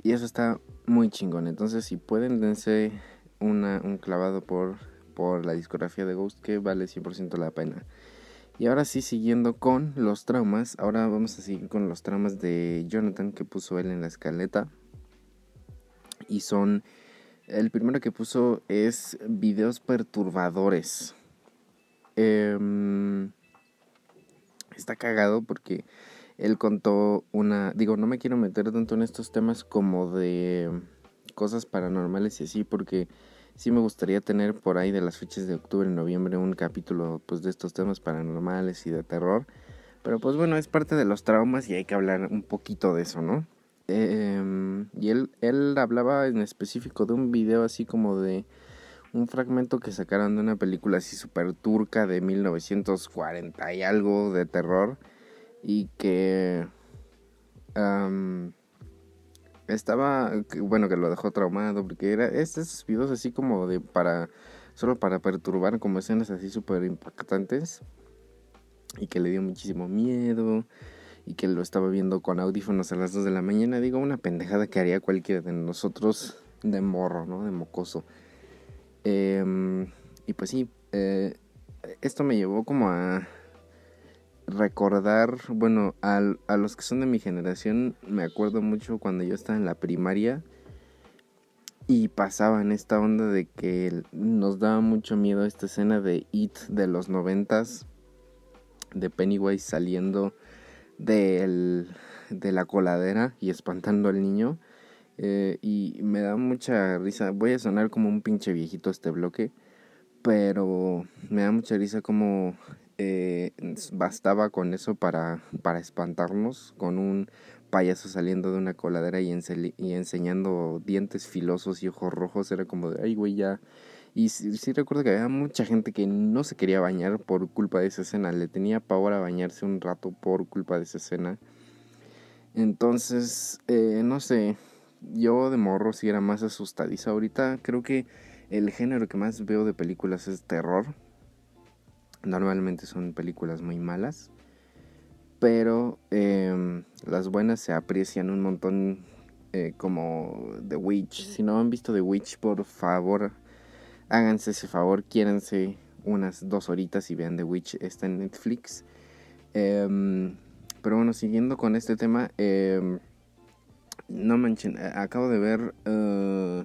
Speaker 2: Y eso está muy chingón. Entonces, si pueden, dense una, un clavado por, por la discografía de Ghost, que vale 100% la pena. Y ahora sí, siguiendo con los traumas, ahora vamos a seguir con los traumas de Jonathan que puso él en la escaleta. Y son el primero que puso es videos perturbadores. Em, está cagado porque él contó una... Digo, no me quiero meter tanto en estos temas como de cosas paranormales y así porque sí me gustaría tener por ahí de las fechas de octubre y noviembre un capítulo pues de estos temas paranormales y de terror. Pero pues bueno, es parte de los traumas y hay que hablar un poquito de eso, ¿no? Em, y él, él hablaba en específico de un video así como de un fragmento que sacaron de una película así super turca de 1940 y algo de terror y que am, estaba bueno que lo dejó traumado porque era estos videos así como de para solo para perturbar como escenas así súper impactantes y que le dio muchísimo miedo y que lo estaba viendo con audífonos a las 2 de la mañana. Digo, una pendejada que haría cualquiera de nosotros de morro, ¿no? De mocoso. Em, y pues sí, eh, esto me llevó como a recordar, bueno, a los que son de mi generación, me acuerdo mucho cuando yo estaba en la primaria y pasaba en esta onda de que nos daba mucho miedo esta escena de It de los noventas, de Pennywise saliendo de la coladera y espantando al niño. Eh, y me da mucha risa. Voy a sonar como un pinche viejito este bloque. Pero me da mucha risa como eh, bastaba con eso para, para espantarnos. Con un payaso saliendo de una coladera y, enseñando dientes filosos y ojos rojos. Era como de, ay, güey, ya. Y sí, sí recuerdo que había mucha gente que no se quería bañar por culpa de esa escena. Le tenía pavor a bañarse un rato por culpa de esa escena. Entonces, eh, no sé, yo de morro sí era más asustadiza. Ahorita creo que el género que más veo de películas es terror. Normalmente son películas muy malas. Pero em, las buenas se aprecian un montón eh, como The Witch. Si no han visto The Witch, por favor, háganse ese favor, quiéranse unas dos horitas y vean The Witch. Está en Netflix. Em, pero bueno, siguiendo con este tema, em, no manchen, acabo de ver eh,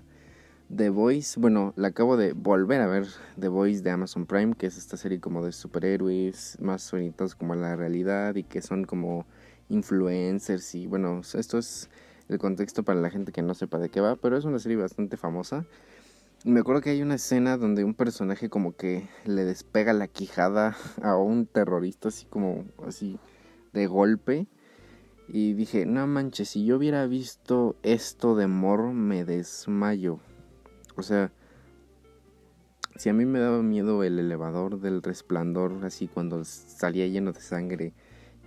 Speaker 2: The Voice. Bueno, la acabo de volver a ver The Voice de Amazon Prime, que es esta serie como de superhéroes, más orientados como a la realidad y que son como influencers. Y bueno, esto es el contexto para la gente que no sepa de qué va, pero es una serie bastante famosa. Me acuerdo que hay una escena donde un personaje como que le despega la quijada a un terrorista así como así de golpe. Y dije, no manches, si yo hubiera visto esto de morro, me desmayo. O sea, si a mí me daba miedo el elevador del resplandor, así cuando salía lleno de sangre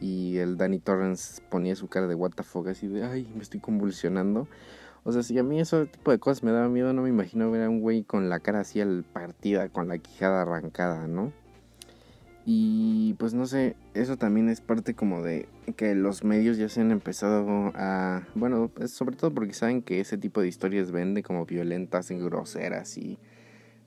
Speaker 2: y el Danny Torrance ponía su cara de what the fuck, así de, ay, me estoy convulsionando. O sea, si a mí ese tipo de cosas me daba miedo, no me imagino ver a un güey con la cara así al partida, con la quijada arrancada, ¿no? Y pues no sé, eso también es parte como de que los medios ya se han empezado a... Bueno, es sobre todo porque saben que ese tipo de historias vende como violentas y groseras y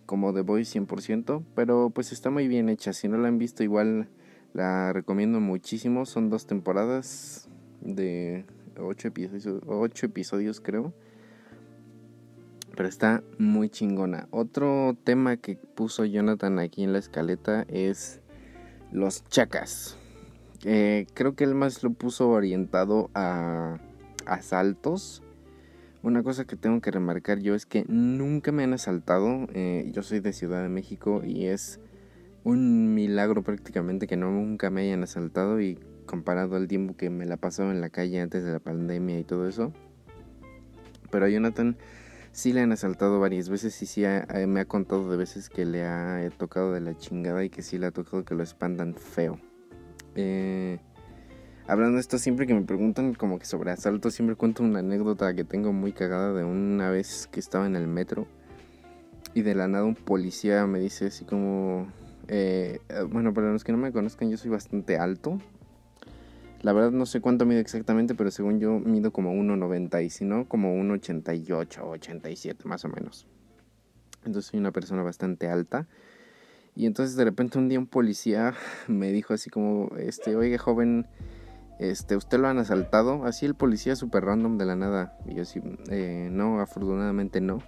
Speaker 2: como The Voice 100%, pero pues está muy bien hecha. Si no la han visto igual la recomiendo muchísimo. Son dos temporadas de ocho episodios, ocho episodios creo. Pero está muy chingona. Otro tema que puso Jonathan aquí en la escaleta es los chacas. Eh, creo que él más lo puso orientado a asaltos. Una cosa que tengo que remarcar yo es que nunca me han asaltado. Eh, yo soy de Ciudad de México y es un milagro prácticamente que no nunca me hayan asaltado y comparado al tiempo que me la pasaba en la calle antes de la pandemia y todo eso. Pero Jonathan sí le han asaltado varias veces y sí ha- eh, me ha contado de veces que le ha eh, tocado de la chingada y que sí le ha tocado que lo espantan feo. Eh, hablando de esto, siempre que me preguntan como que sobre asaltos, siempre cuento una anécdota que tengo muy cagada de una vez que estaba en el metro y de la nada un policía me dice así como... eh, bueno, para los que no me conozcan, yo soy bastante alto. La verdad no sé cuánto mido exactamente, pero según yo mido como 1,90 y si no, como 1,88 o 87 más o menos. Entonces soy una persona bastante alta. Y entonces de repente un día un policía me dijo así como, este, oiga joven, este, ¿usted lo han asaltado? Así el policía súper random de la nada. Y yo así, "Eh, no, afortunadamente no.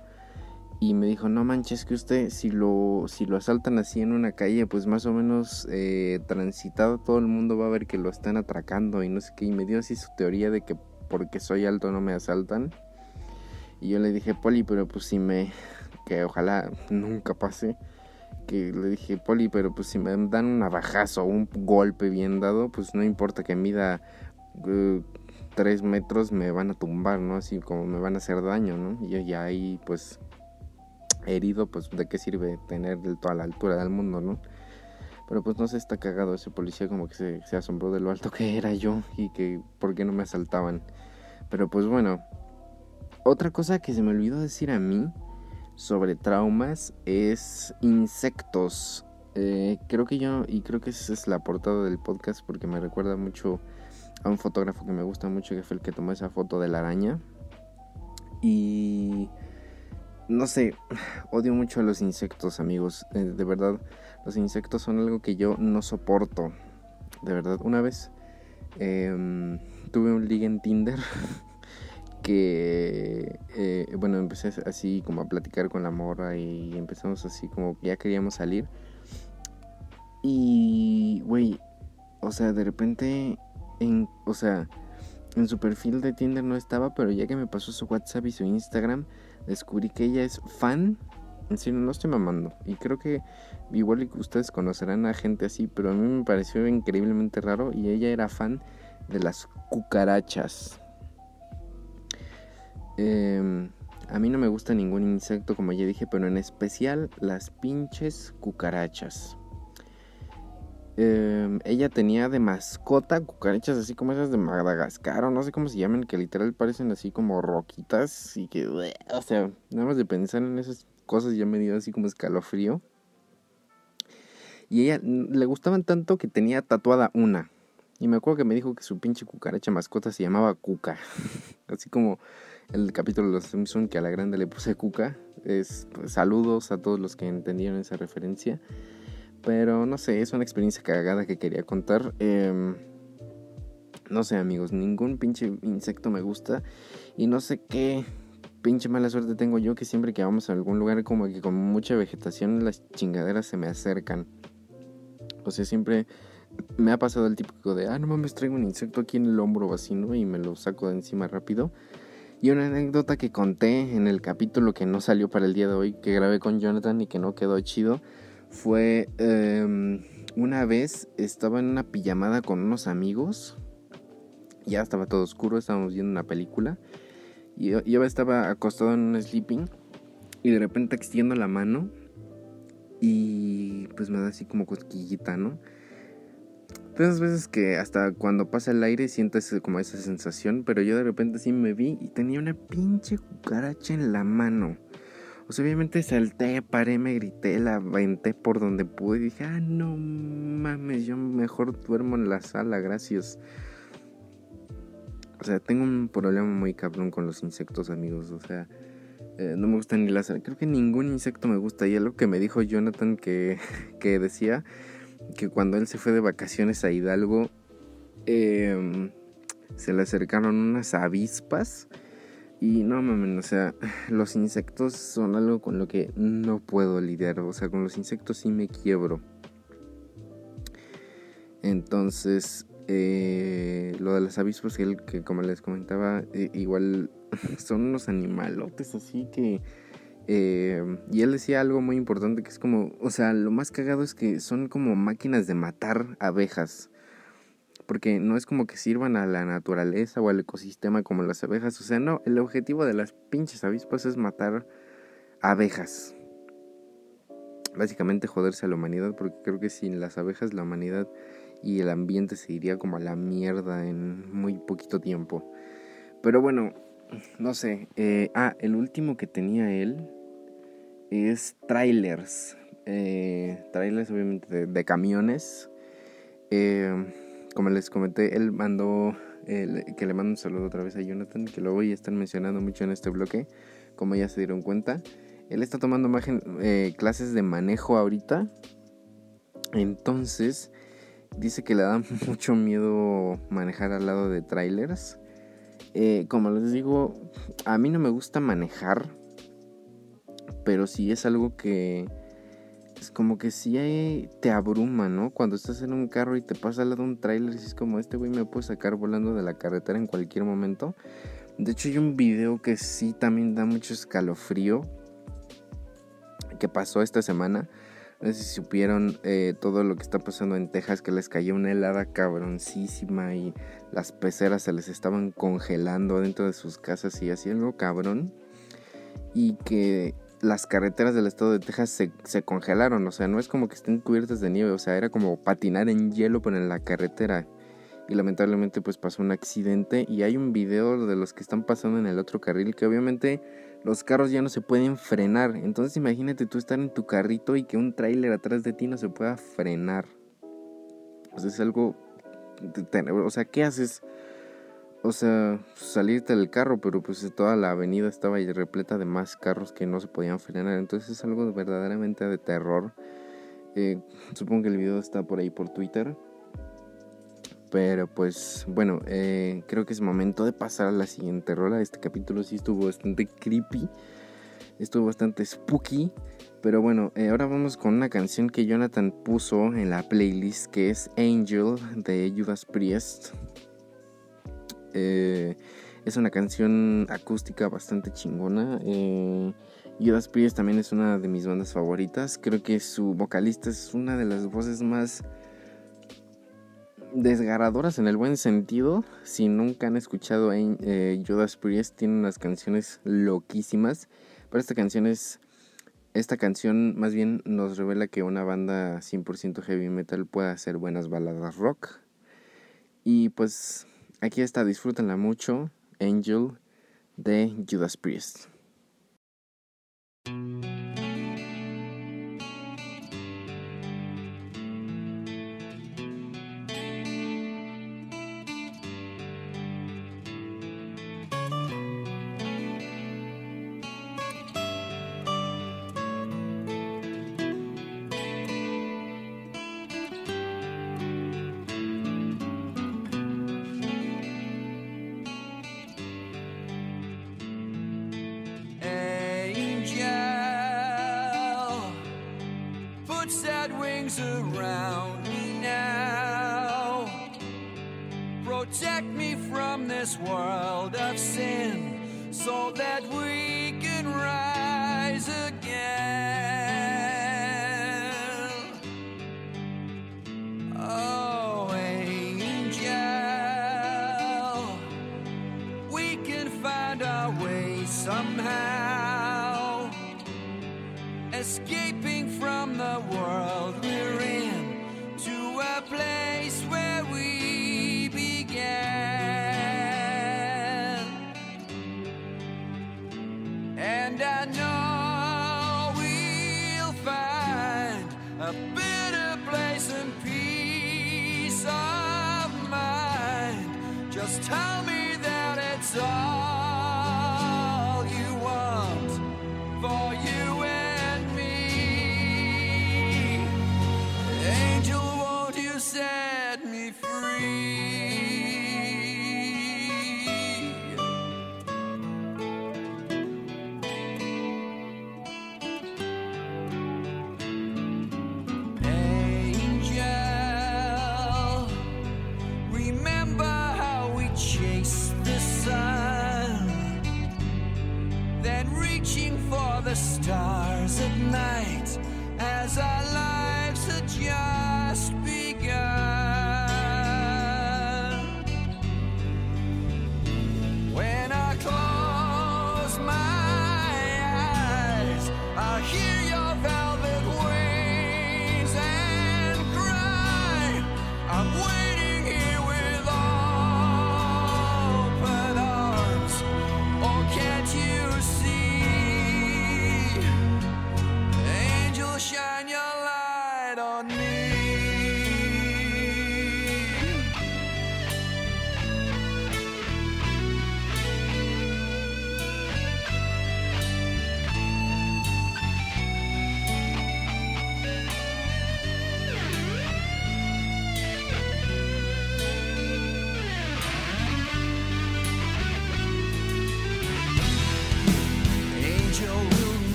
Speaker 2: Y me dijo, no manches que usted si lo, si lo asaltan así en una calle, pues más o menos eh, transitado, todo el mundo va a ver que lo están atracando y no sé qué. Y me dio así su teoría de que porque soy alto no me asaltan. Y yo le dije, Poli, pero pues si me... que ojalá nunca pase. Que le dije, Poli, pero pues si me dan un navajazo un golpe bien dado, pues no importa que mida eh, tres metros, me van a tumbar, ¿no? Así como me van a hacer daño, ¿no? Y ya ahí pues herido, pues de qué sirve tener toda la altura del mundo, ¿no? Pero pues no se está cagado ese policía como que se, se asombró de lo alto que era yo y que por qué no me asaltaban. Pero pues bueno, otra cosa que se me olvidó decir a mí sobre traumas es insectos. Eh, creo que yo, y creo que esa es la portada del podcast porque me recuerda mucho a un fotógrafo que me gusta mucho, que fue el que tomó esa foto de la araña. Y no sé, odio mucho a los insectos, amigos. Eh, de verdad, los insectos son algo que yo no soporto. De verdad, una vez em, tuve un ligue en Tinder que, eh, bueno, empecé así como a platicar con la morra y empezamos así como ya queríamos salir. Y, güey, o sea, de repente, en, o sea, en su perfil de Tinder no estaba, pero ya que me pasó su WhatsApp y su Instagram, descubrí que ella es fan. En serio, no estoy mamando. Y creo que igual que ustedes conocerán a gente así, pero a mí me pareció increíblemente raro. Y ella era fan de las cucarachas. Eh, a mí no me gusta ningún insecto, como ya dije, pero en especial las pinches cucarachas. Eh, ella tenía de mascota cucarachas así como esas de Madagascar o no sé cómo se llaman, que literal parecen así como roquitas y que, o sea, nada más de pensar en esas cosas ya me dio así como escalofrío. Y ella le gustaban tanto que tenía tatuada una. Y me acuerdo que me dijo que su pinche cucaracha mascota se llamaba Cuca. Así como el capítulo de los Simpson que a la grande le puse Cuca. Es pues, saludos a todos los que entendieron esa referencia. Pero no sé, es una experiencia cagada que quería contar. Em, no sé, amigos, ningún pinche insecto me gusta. Y no sé qué pinche mala suerte tengo yo que siempre que vamos a algún lugar como que con mucha vegetación las chingaderas se me acercan. O sea, siempre me ha pasado el típico de, ah, no mames, traigo un insecto aquí en el hombro vacío y me lo saco de encima rápido. Y una anécdota que conté en el capítulo que no salió para el día de hoy, que grabé con Jonathan y que no quedó chido, fue em, una vez estaba en una pijamada con unos amigos. Ya estaba todo oscuro, estábamos viendo una película. Y yo, estaba acostado en un sleeping y de repente extiendo la mano y pues me da así como cosquillita, ¿no? Esas veces que hasta cuando pasa el aire sientes como esa sensación, pero yo de repente sí me vi y tenía una pinche cucaracha en la mano. Sea, obviamente salté, paré, me grité, la aventé por donde pude y dije, ah, no mames, yo mejor duermo en la sala, gracias. O sea, tengo un problema muy cabrón con los insectos, amigos. O sea, eh, no me gustan ni las... Creo que ningún insecto me gusta. Y algo que me dijo Jonathan que, que decía que cuando él se fue de vacaciones a Hidalgo, eh, se le acercaron unas avispas. Y no mames, o sea, los insectos son algo con lo que no puedo lidiar. O sea, con los insectos sí me quiebro. Entonces, eh, lo de las avispas, que, que como les comentaba, eh, igual son unos animalotes así que... eh, y él decía algo muy importante que es como, o sea, lo más cagado es que son como máquinas de matar abejas. Porque no es como que sirvan a la naturaleza o al ecosistema como las abejas. O sea, no, el objetivo de las pinches avispas es matar abejas. Básicamente joderse a la humanidad, porque creo que sin las abejas la humanidad y el ambiente se iría como a la mierda en muy poquito tiempo. Pero bueno, no sé. eh, ah, el último que tenía él es trailers. Eh, trailers obviamente de, de camiones. Eh, como les comenté, él mandó, que le mando un saludo otra vez a Jonathan, que lo voy a estar mencionando mucho en este bloque, como ya se dieron cuenta. Él está tomando eh, clases de manejo ahorita. Entonces, dice que le da mucho miedo manejar al lado de trailers. Eh, como les digo, a mí no me gusta manejar, pero sí es algo que es como que sí te abruma, ¿no? Cuando estás en un carro y te pasa al lado un tráiler y es como este güey me puede sacar volando de la carretera en cualquier momento. De hecho hay un video que sí también da mucho escalofrío que pasó esta semana. No sé si supieron eh, todo lo que está pasando en Texas, que les cayó una helada cabroncísima y las peceras se les estaban congelando dentro de sus casas y algo cabrón. Y que las carreteras del estado de Texas se, congelaron, o sea, no es como que estén cubiertas de nieve, o sea, era como patinar en hielo pero en la carretera. Y lamentablemente pues pasó un accidente y hay un video de los que están pasando en el otro carril que obviamente los carros ya no se pueden frenar. Entonces imagínate tú estar en tu carrito y que un tráiler atrás de ti no se pueda frenar. O sea, es algo. O sea, ¿qué haces? O sea, salirte del carro, pero pues toda la avenida estaba repleta de más carros que no se podían frenar. Entonces es algo verdaderamente de terror. Eh, supongo que el video está por ahí por Twitter. Pero pues bueno, eh, creo que es momento de pasar a la siguiente rola. Este capítulo sí estuvo bastante creepy. Estuvo bastante spooky. Pero bueno, eh, ahora vamos con una canción que Jonathan puso en la playlist que es Angel de Judas Priest. Eh, es una canción acústica bastante chingona. Eh, Judas Priest también es una de mis bandas favoritas. Creo que su vocalista es una de las voces más desgarradoras en el buen sentido. Si nunca han escuchado eh, Judas Priest, tiene unas canciones loquísimas. Pero esta canción es. Esta canción más bien nos revela que una banda 100% heavy metal puede hacer buenas baladas rock. Y pues aquí está, disfrútenla mucho. Angel de Judas Priest.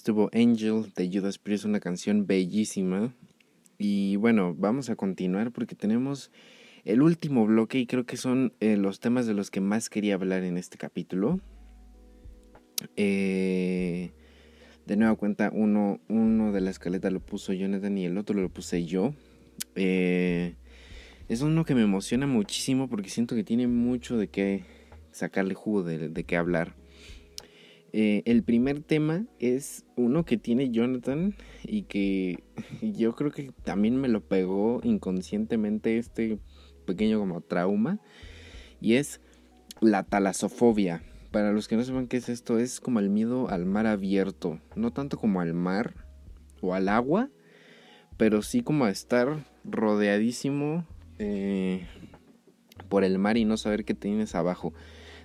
Speaker 2: Estuvo Angel de Judas Priest, una canción bellísima. Y bueno, vamos a continuar porque tenemos el último bloque y creo que son eh, los temas de los que más quería hablar en este capítulo. Eh, de nueva cuenta, uno, uno de la escaleta lo puso Jonathan y el otro lo puse yo. Eh, es uno que me emociona muchísimo porque siento que tiene mucho de qué sacarle jugo, de, de qué hablar. Eh, el primer tema es uno que tiene Jonathan y que yo creo que también me lo pegó inconscientemente este pequeño como trauma y es la talasofobia. Para los que no sepan qué es esto, es como el miedo al mar abierto, no tanto como al mar o al agua, pero sí como a estar rodeadísimo eh, por el mar y no saber qué tienes abajo.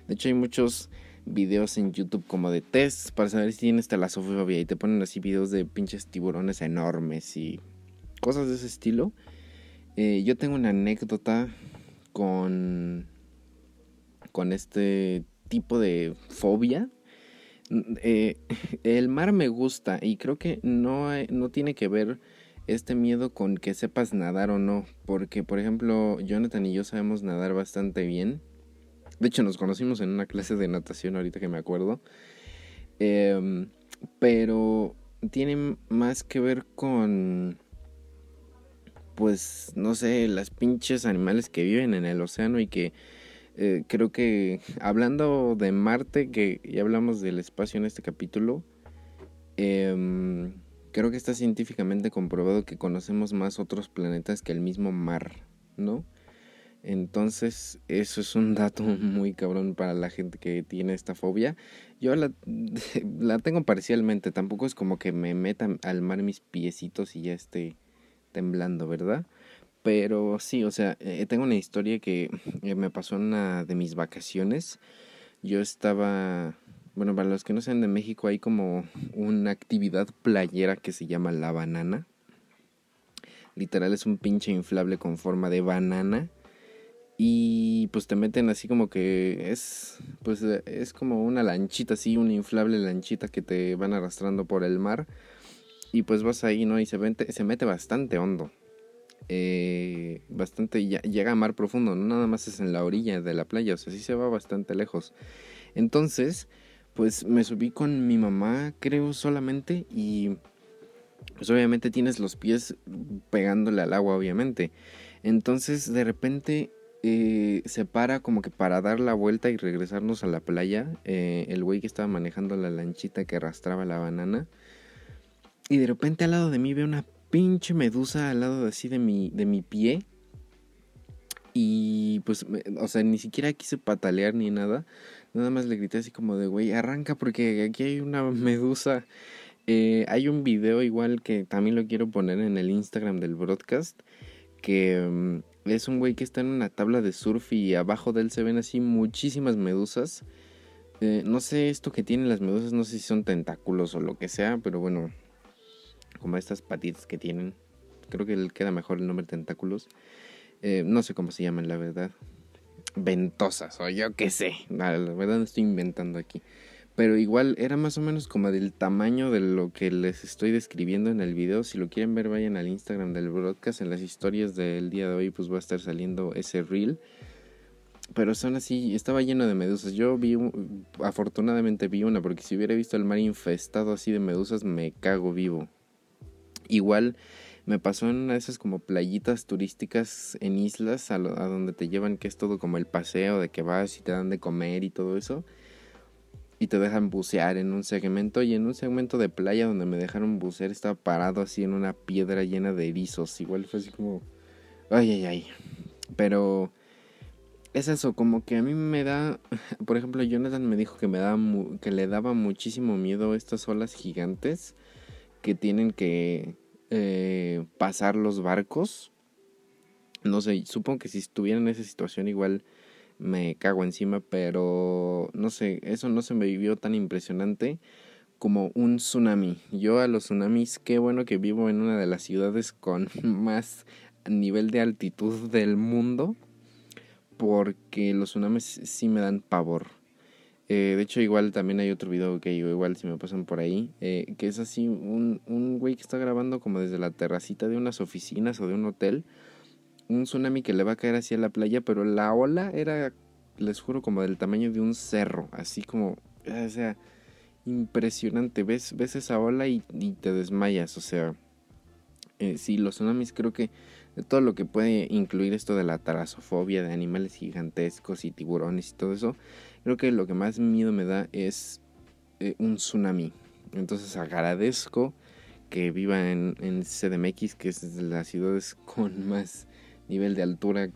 Speaker 2: De hecho hay muchos videos en YouTube como de tests para saber si tienes talasofobia y te ponen así videos de pinches tiburones enormes y cosas de ese estilo. Eh, yo tengo una anécdota con con este tipo de fobia. Eh, el mar me gusta y creo que no, hay- no tiene que ver este miedo con que sepas nadar o no. Porque, por ejemplo, Jonathan y yo sabemos nadar bastante bien. De hecho, nos conocimos en una clase de natación ahorita que me acuerdo. Em, pero tiene más que ver con pues no sé, las pinches animales que viven en el océano y que eh, creo que hablando de Marte, que ya hablamos del espacio en este capítulo, em, creo que está científicamente comprobado que conocemos más otros planetas que el mismo mar, ¿no? Entonces, eso es un dato muy cabrón para la gente que tiene esta fobia. Yo la, la tengo parcialmente, tampoco es como que me metan al mar mis piecitos y ya esté temblando, ¿verdad? Pero sí, o sea, eh, tengo una historia que eh, me pasó en una de mis vacaciones. Yo estaba, bueno, para los que no sean de México, hay como una actividad playera que se llama la banana. Literal es un pinche inflable con forma de banana. Y pues te meten así como que es, pues eh, es como una lanchita así, una inflable lanchita que te van arrastrando por el mar. Y pues vas ahí, ¿no? Y se, mete, se mete bastante hondo. Eh, bastante, ya- llega a mar profundo, no nada más es en la orilla de la playa, o sea, sí se va bastante lejos. Entonces, pues me subí con mi mamá, creo solamente, y pues obviamente tienes los pies pegándole al agua, obviamente. Entonces, de repente eh, se para como que para dar la vuelta y regresarnos a la playa, eh, el güey que estaba manejando la lanchita que arrastraba la banana. Y de repente al lado de mí veo una pinche medusa al lado así de mi, de mi pie. Y pues, o sea, ni siquiera quise patalear ni nada. Nada más le grité así como de, güey, arranca porque aquí hay una medusa. Eh, hay un video igual que también lo quiero poner en el Instagram del broadcast. Que mm, es un güey que está en una tabla de surf y abajo de él se ven así muchísimas medusas. Eh, no sé esto que tienen las medusas, no sé si son tentáculos o lo que sea, pero bueno, como estas patitas que tienen. Creo que queda mejor el nombre tentáculos. Eh, no sé cómo se llaman, la verdad. Ventosas, o yo qué sé. La, verdad estoy inventando aquí. Pero igual era más o menos como del tamaño de lo que les estoy describiendo en el video. Si lo quieren ver, vayan al Instagram del broadcast. En las historias del día de hoy, pues va a estar saliendo ese reel. Pero son así, estaba lleno de medusas. Yo vi, un- afortunadamente vi una, porque si hubiera visto el mar infestado así de medusas, me cago vivo. Igual me pasó en una de esas como playitas turísticas en islas, a, a donde te llevan, que es todo como el paseo de que vas y te dan de comer y todo eso. Y te dejan bucear en un segmento. Y en un segmento de playa donde me dejaron bucear, estaba parado así en una piedra llena de erizos. Igual fue así como. Ay, ay, ay. Pero es eso, como que a mí me da, por ejemplo, Jonathan me dijo que me mu- que le daba muchísimo miedo estas olas gigantes que tienen que eh, pasar los barcos. No sé, supongo que si estuviera en esa situación igual me cago encima, pero no sé, eso no se me vivió tan impresionante como un tsunami. Yo a los tsunamis, qué bueno que vivo en una de las ciudades con más nivel de altitud del mundo porque los tsunamis sí me dan pavor. Eh, de hecho, igual también hay otro video que yo igual si me pasan por ahí, eh, que es así un, un güey que está grabando como desde la terracita de unas oficinas o de un hotel, un tsunami que le va a caer hacia la playa, pero la ola era, les juro, como del tamaño de un cerro, así como, o sea, impresionante, ves, ves esa ola y, te desmayas, o sea, eh, sí, los tsunamis creo que de todo lo que puede incluir esto de la tarasofobia, de animales gigantescos y tiburones y todo eso, creo que lo que más miedo me da es eh, un tsunami. Entonces agradezco que viva en, en CDMX, que es de las ciudades con más nivel de altura,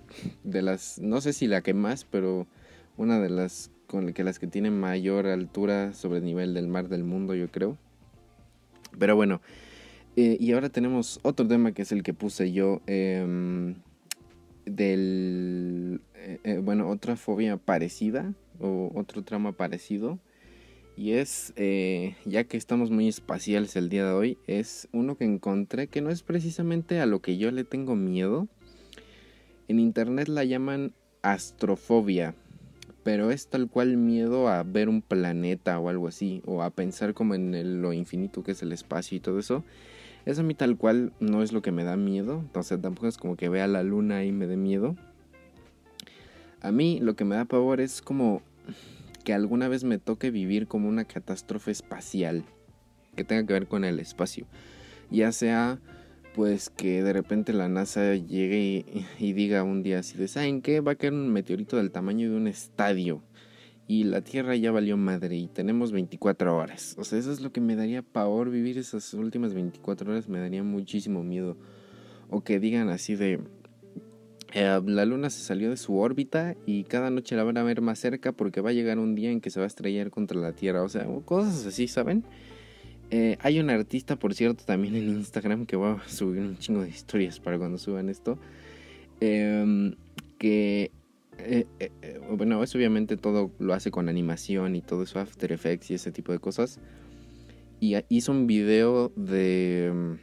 Speaker 2: de las, no sé si la que más, pero una de las con que las que tienen mayor altura sobre el nivel del mar del mundo, yo creo. Pero bueno, eh, y ahora tenemos otro tema que es el que puse yo. em, del. eh, eh, bueno, otra fobia parecida. O otro trama parecido. Y es. ya que estamos muy espaciales el día de hoy. Es uno que encontré que no es precisamente a lo que yo le tengo miedo. En internet la llaman astrofobia. pero es tal cual miedo a ver un planeta o algo así, o a pensar como en el- lo infinito que es el espacio y todo eso. Eso a mí tal cual no es lo que me da miedo, sea, tampoco es como que vea la luna y me dé miedo. A mí lo que me da pavor es como que alguna vez me toque vivir como una catástrofe espacial que tenga que ver con el espacio. Ya sea pues que de repente la NASA llegue y, diga un día así de, ¿saben qué? Va a caer un meteorito del tamaño de un estadio y la Tierra ya valió madre y tenemos 24 horas. O sea, eso es lo que me daría pavor vivir esas últimas 24 horas, me daría muchísimo miedo. O que digan así de, eh, la luna se salió de su órbita y cada noche la van a ver más cerca porque va a llegar un día en que se va a estrellar contra la Tierra. O sea, cosas así, ¿saben? Eh, hay un artista, por cierto, también en Instagram que va a subir un chingo de historias para cuando suban esto. em, que, eh, eh, bueno, eso obviamente todo lo hace con animación y todo eso, After Effects y ese tipo de cosas. Y hizo un video de em,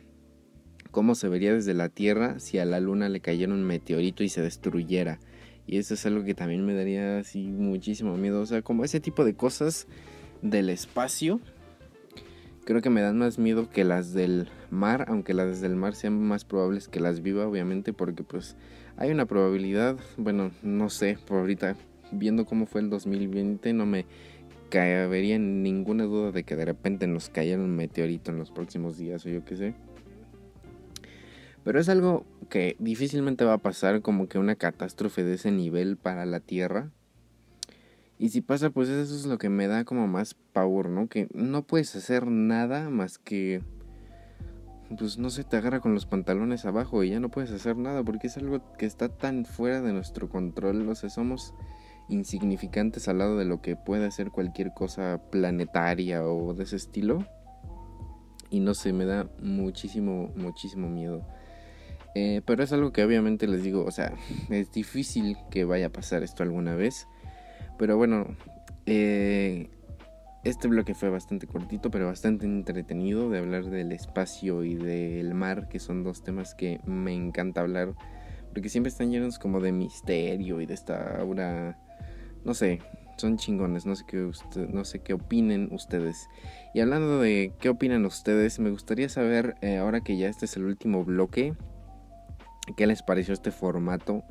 Speaker 2: cómo se vería desde la Tierra si a la Luna le cayera un meteorito y se destruyera. Y eso es algo que también me daría así muchísimo miedo. O sea, como ese tipo de cosas del espacio creo que me dan más miedo que las del mar, aunque las del mar sean más probables que las viva, obviamente, porque pues hay una probabilidad, bueno, no sé, por ahorita, viendo cómo fue el 2020, no me cabería ninguna duda de que de repente nos cayera un meteorito en los próximos días o yo qué sé. Pero es algo que difícilmente va a pasar como que una catástrofe de ese nivel para la Tierra. Y si pasa, pues eso es lo que me da como más power, ¿no? Que no puedes hacer nada más que... Pues no sé, te agarra con los pantalones abajo y ya no puedes hacer nada porque es algo que está tan fuera de nuestro control. O sea, somos insignificantes al lado de lo que puede hacer cualquier cosa planetaria o de ese estilo. Y no sé, me da muchísimo, muchísimo miedo. Eh, pero es algo que obviamente les digo, o sea, es difícil que vaya a pasar esto alguna vez. Pero bueno, eh, este bloque fue bastante cortito, pero bastante entretenido de hablar del espacio y del mar, que son dos temas que me encanta hablar, porque siempre están llenos como de misterio y de esta aura, no sé, son chingones, no sé qué, usted, no sé qué opinen ustedes. Y hablando de qué opinan ustedes, me gustaría saber, eh, ahora que ya este es el último bloque, qué les pareció este formato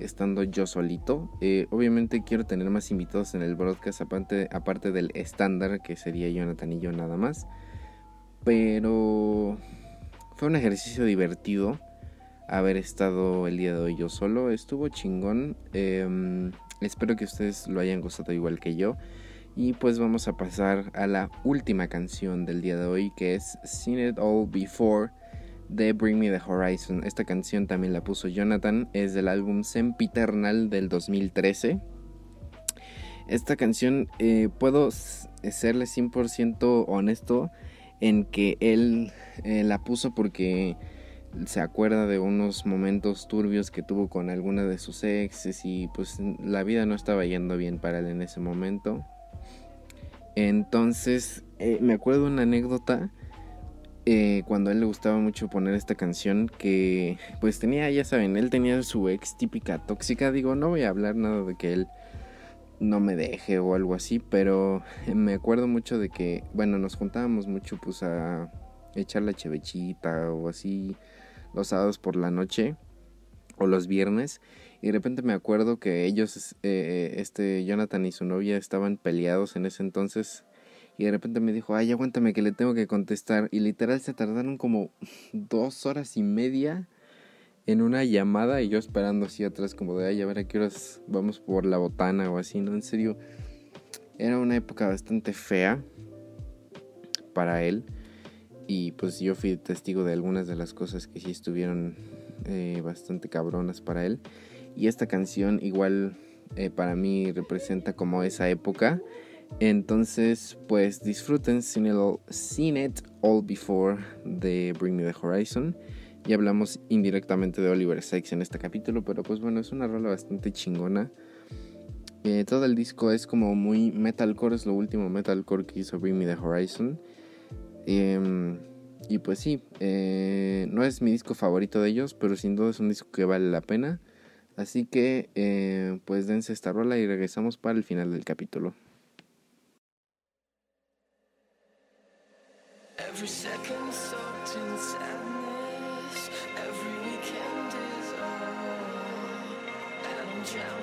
Speaker 2: estando yo solito. Eh, obviamente quiero tener más invitados en el broadcast aparte, del estándar que sería Jonathan y yo nada más. Pero fue un ejercicio divertido haber estado el día de hoy yo solo. Estuvo chingón. Eh, espero que ustedes lo hayan gozado igual que yo. Y pues vamos a pasar a la última canción del día de hoy que es Seen It All Before de Bring Me the Horizon. Esta canción también la puso Jonathan, es del álbum Sempiternal del 2013. Esta canción eh, puedo s- serle 100% honesto en que él eh, la puso porque se acuerda de unos momentos turbios que tuvo con alguna de sus exes y pues la vida no estaba yendo bien para él en ese momento. Entonces eh, me acuerdo una anécdota eh, cuando a él le gustaba mucho poner esta canción que pues tenía, ya saben, él tenía su ex típica tóxica, digo, no voy a hablar nada de que él no me deje o algo así, pero me acuerdo mucho de que, bueno, nos juntábamos mucho pues a echar la chevechita o así los sábados por la noche o los viernes. Y de repente me acuerdo que ellos, eh, este Jonathan y su novia estaban peleados en ese entonces y de repente me dijo, ay, aguántame que le tengo que contestar. Y literal se tardaron como dos horas y media en una llamada y yo esperando así atrás como de, ay, a ver a qué horas vamos por la botana o así, ¿no? En serio, era una época bastante fea para él. Y pues yo fui testigo de algunas de las cosas que sí estuvieron eh, bastante cabronas para él. Y esta canción igual eh, para mí representa como esa época. Entonces, pues disfruten Seen It All, it all Before de Bring Me the Horizon. Ya hablamos indirectamente de Oliver Sykes en este capítulo, pero pues bueno, es una rola bastante chingona. Eh, todo el disco es como muy metalcore, es lo último metalcore que hizo Bring Me the Horizon. Em, y pues sí, eh, no es mi disco favorito de ellos, pero sin duda es un disco que vale la pena. Así que eh, pues dense esta rola y regresamos para el final del capítulo.
Speaker 5: Every second soaked in sadness. Every weekend is all, And I'm drowning.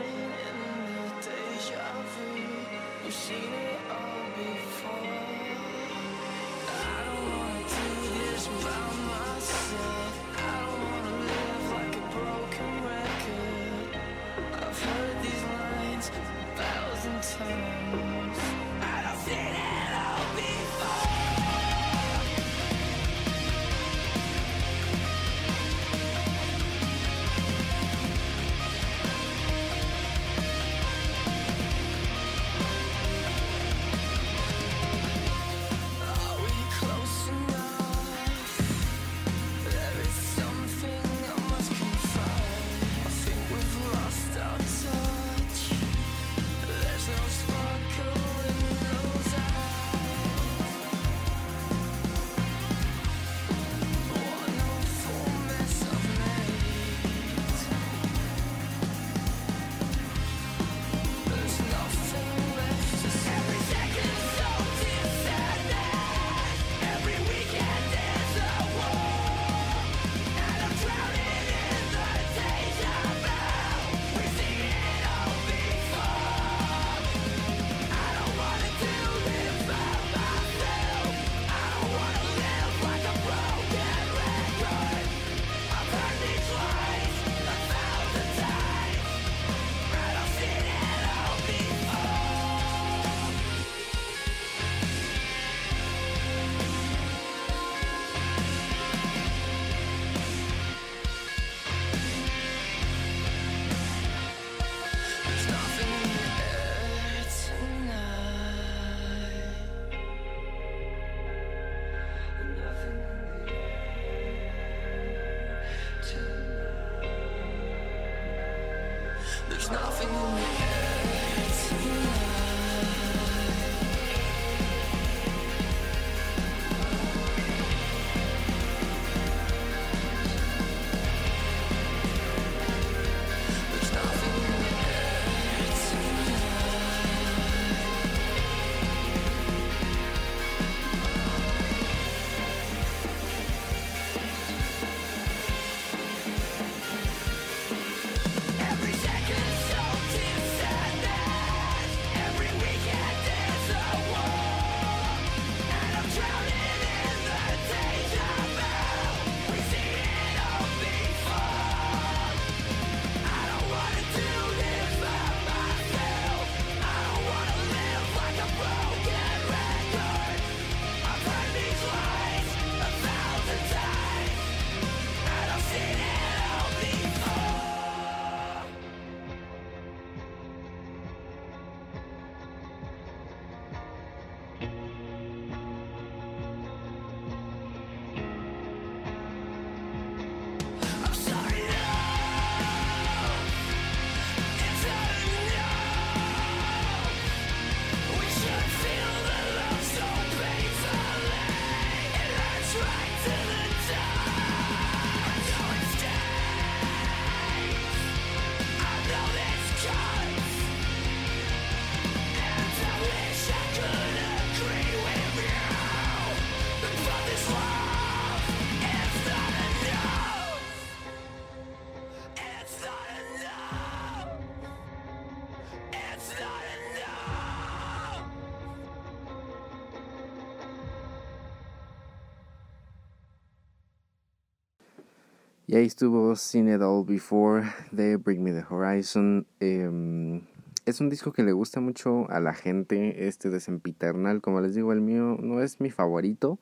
Speaker 2: Ahí estuvo Seen It All Before de Bring Me the Horizon. Em, es un disco que le gusta mucho a la gente, este de Sempiternal. Como les digo, el mío no es mi favorito,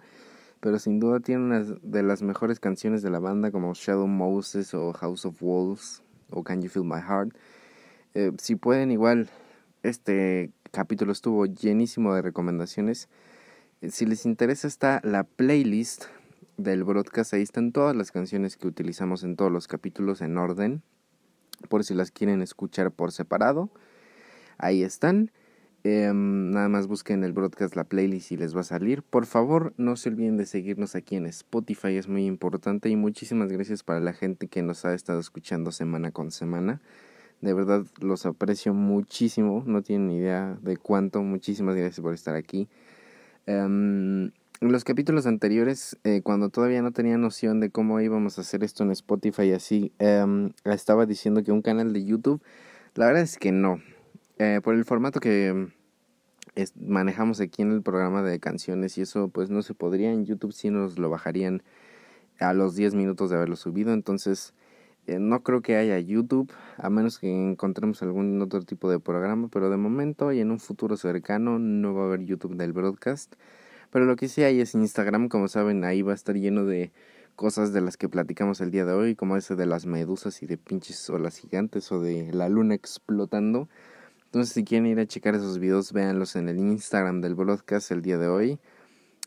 Speaker 2: pero sin duda tiene una de las mejores canciones de la banda, como Shadow Moses o House of Wolves o Can You Feel My Heart. Eh, si pueden, igual, este capítulo estuvo llenísimo de recomendaciones. Si les interesa, está la playlist del broadcast, ahí están todas las canciones que utilizamos en todos los capítulos en orden, por si las quieren escuchar por separado, ahí están. Em, nada más busquen el broadcast, la playlist y les va a salir. Por favor, no se olviden de seguirnos aquí en Spotify, es muy importante. Y muchísimas gracias para la gente que nos ha estado escuchando semana con semana. De verdad los aprecio muchísimo, no tienen idea de cuánto. Muchísimas gracias por estar aquí. Em, en los capítulos anteriores, eh, cuando todavía no tenía noción de cómo íbamos a hacer esto en Spotify y así, em, estaba diciendo que un canal de YouTube, la verdad es que no. Eh, por el formato que em, manejamos aquí en el programa de canciones y eso pues no se podría. En YouTube si nos lo bajarían a los 10 minutos de haberlo subido. Entonces eh, no creo que haya YouTube a menos que encontremos algún otro tipo de programa pero de momento y en un futuro cercano no va a haber YouTube del broadcast pero lo que sí hay es Instagram como saben ahí va a estar lleno de cosas de las que platicamos el día de hoy como ese de las medusas y de pinches olas gigantes o de la luna explotando entonces, si quieren ir a checar esos videos, véanlos en el Instagram del broadcast el día de hoy.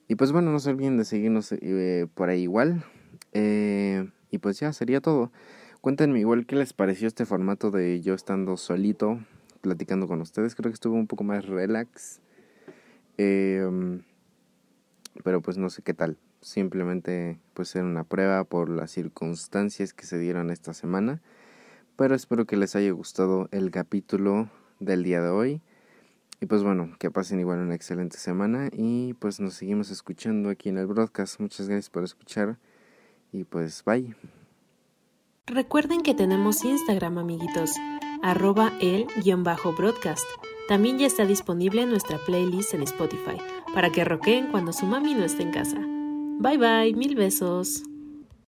Speaker 2: Y pues bueno, no se olviden de seguirnos eh, por ahí igual. Eh, y pues ya, sería todo. Cuéntenme igual qué les pareció este formato de yo estando solito, platicando con ustedes. Creo que estuvo un poco más relax. Eh, pero pues no sé qué tal. Simplemente pues era una prueba por las circunstancias que se dieron esta semana. Pero espero que les haya gustado el capítulo del día de hoy. Y pues bueno, que pasen igual una excelente semana y pues nos seguimos escuchando aquí en el broadcast. Muchas gracias por escuchar y pues bye.
Speaker 1: Recuerden que tenemos Instagram, amiguitos, arroba el-broadcast. También ya está disponible nuestra playlist en Spotify, para que roqueen cuando su mami no esté en casa. Bye bye, mil besos.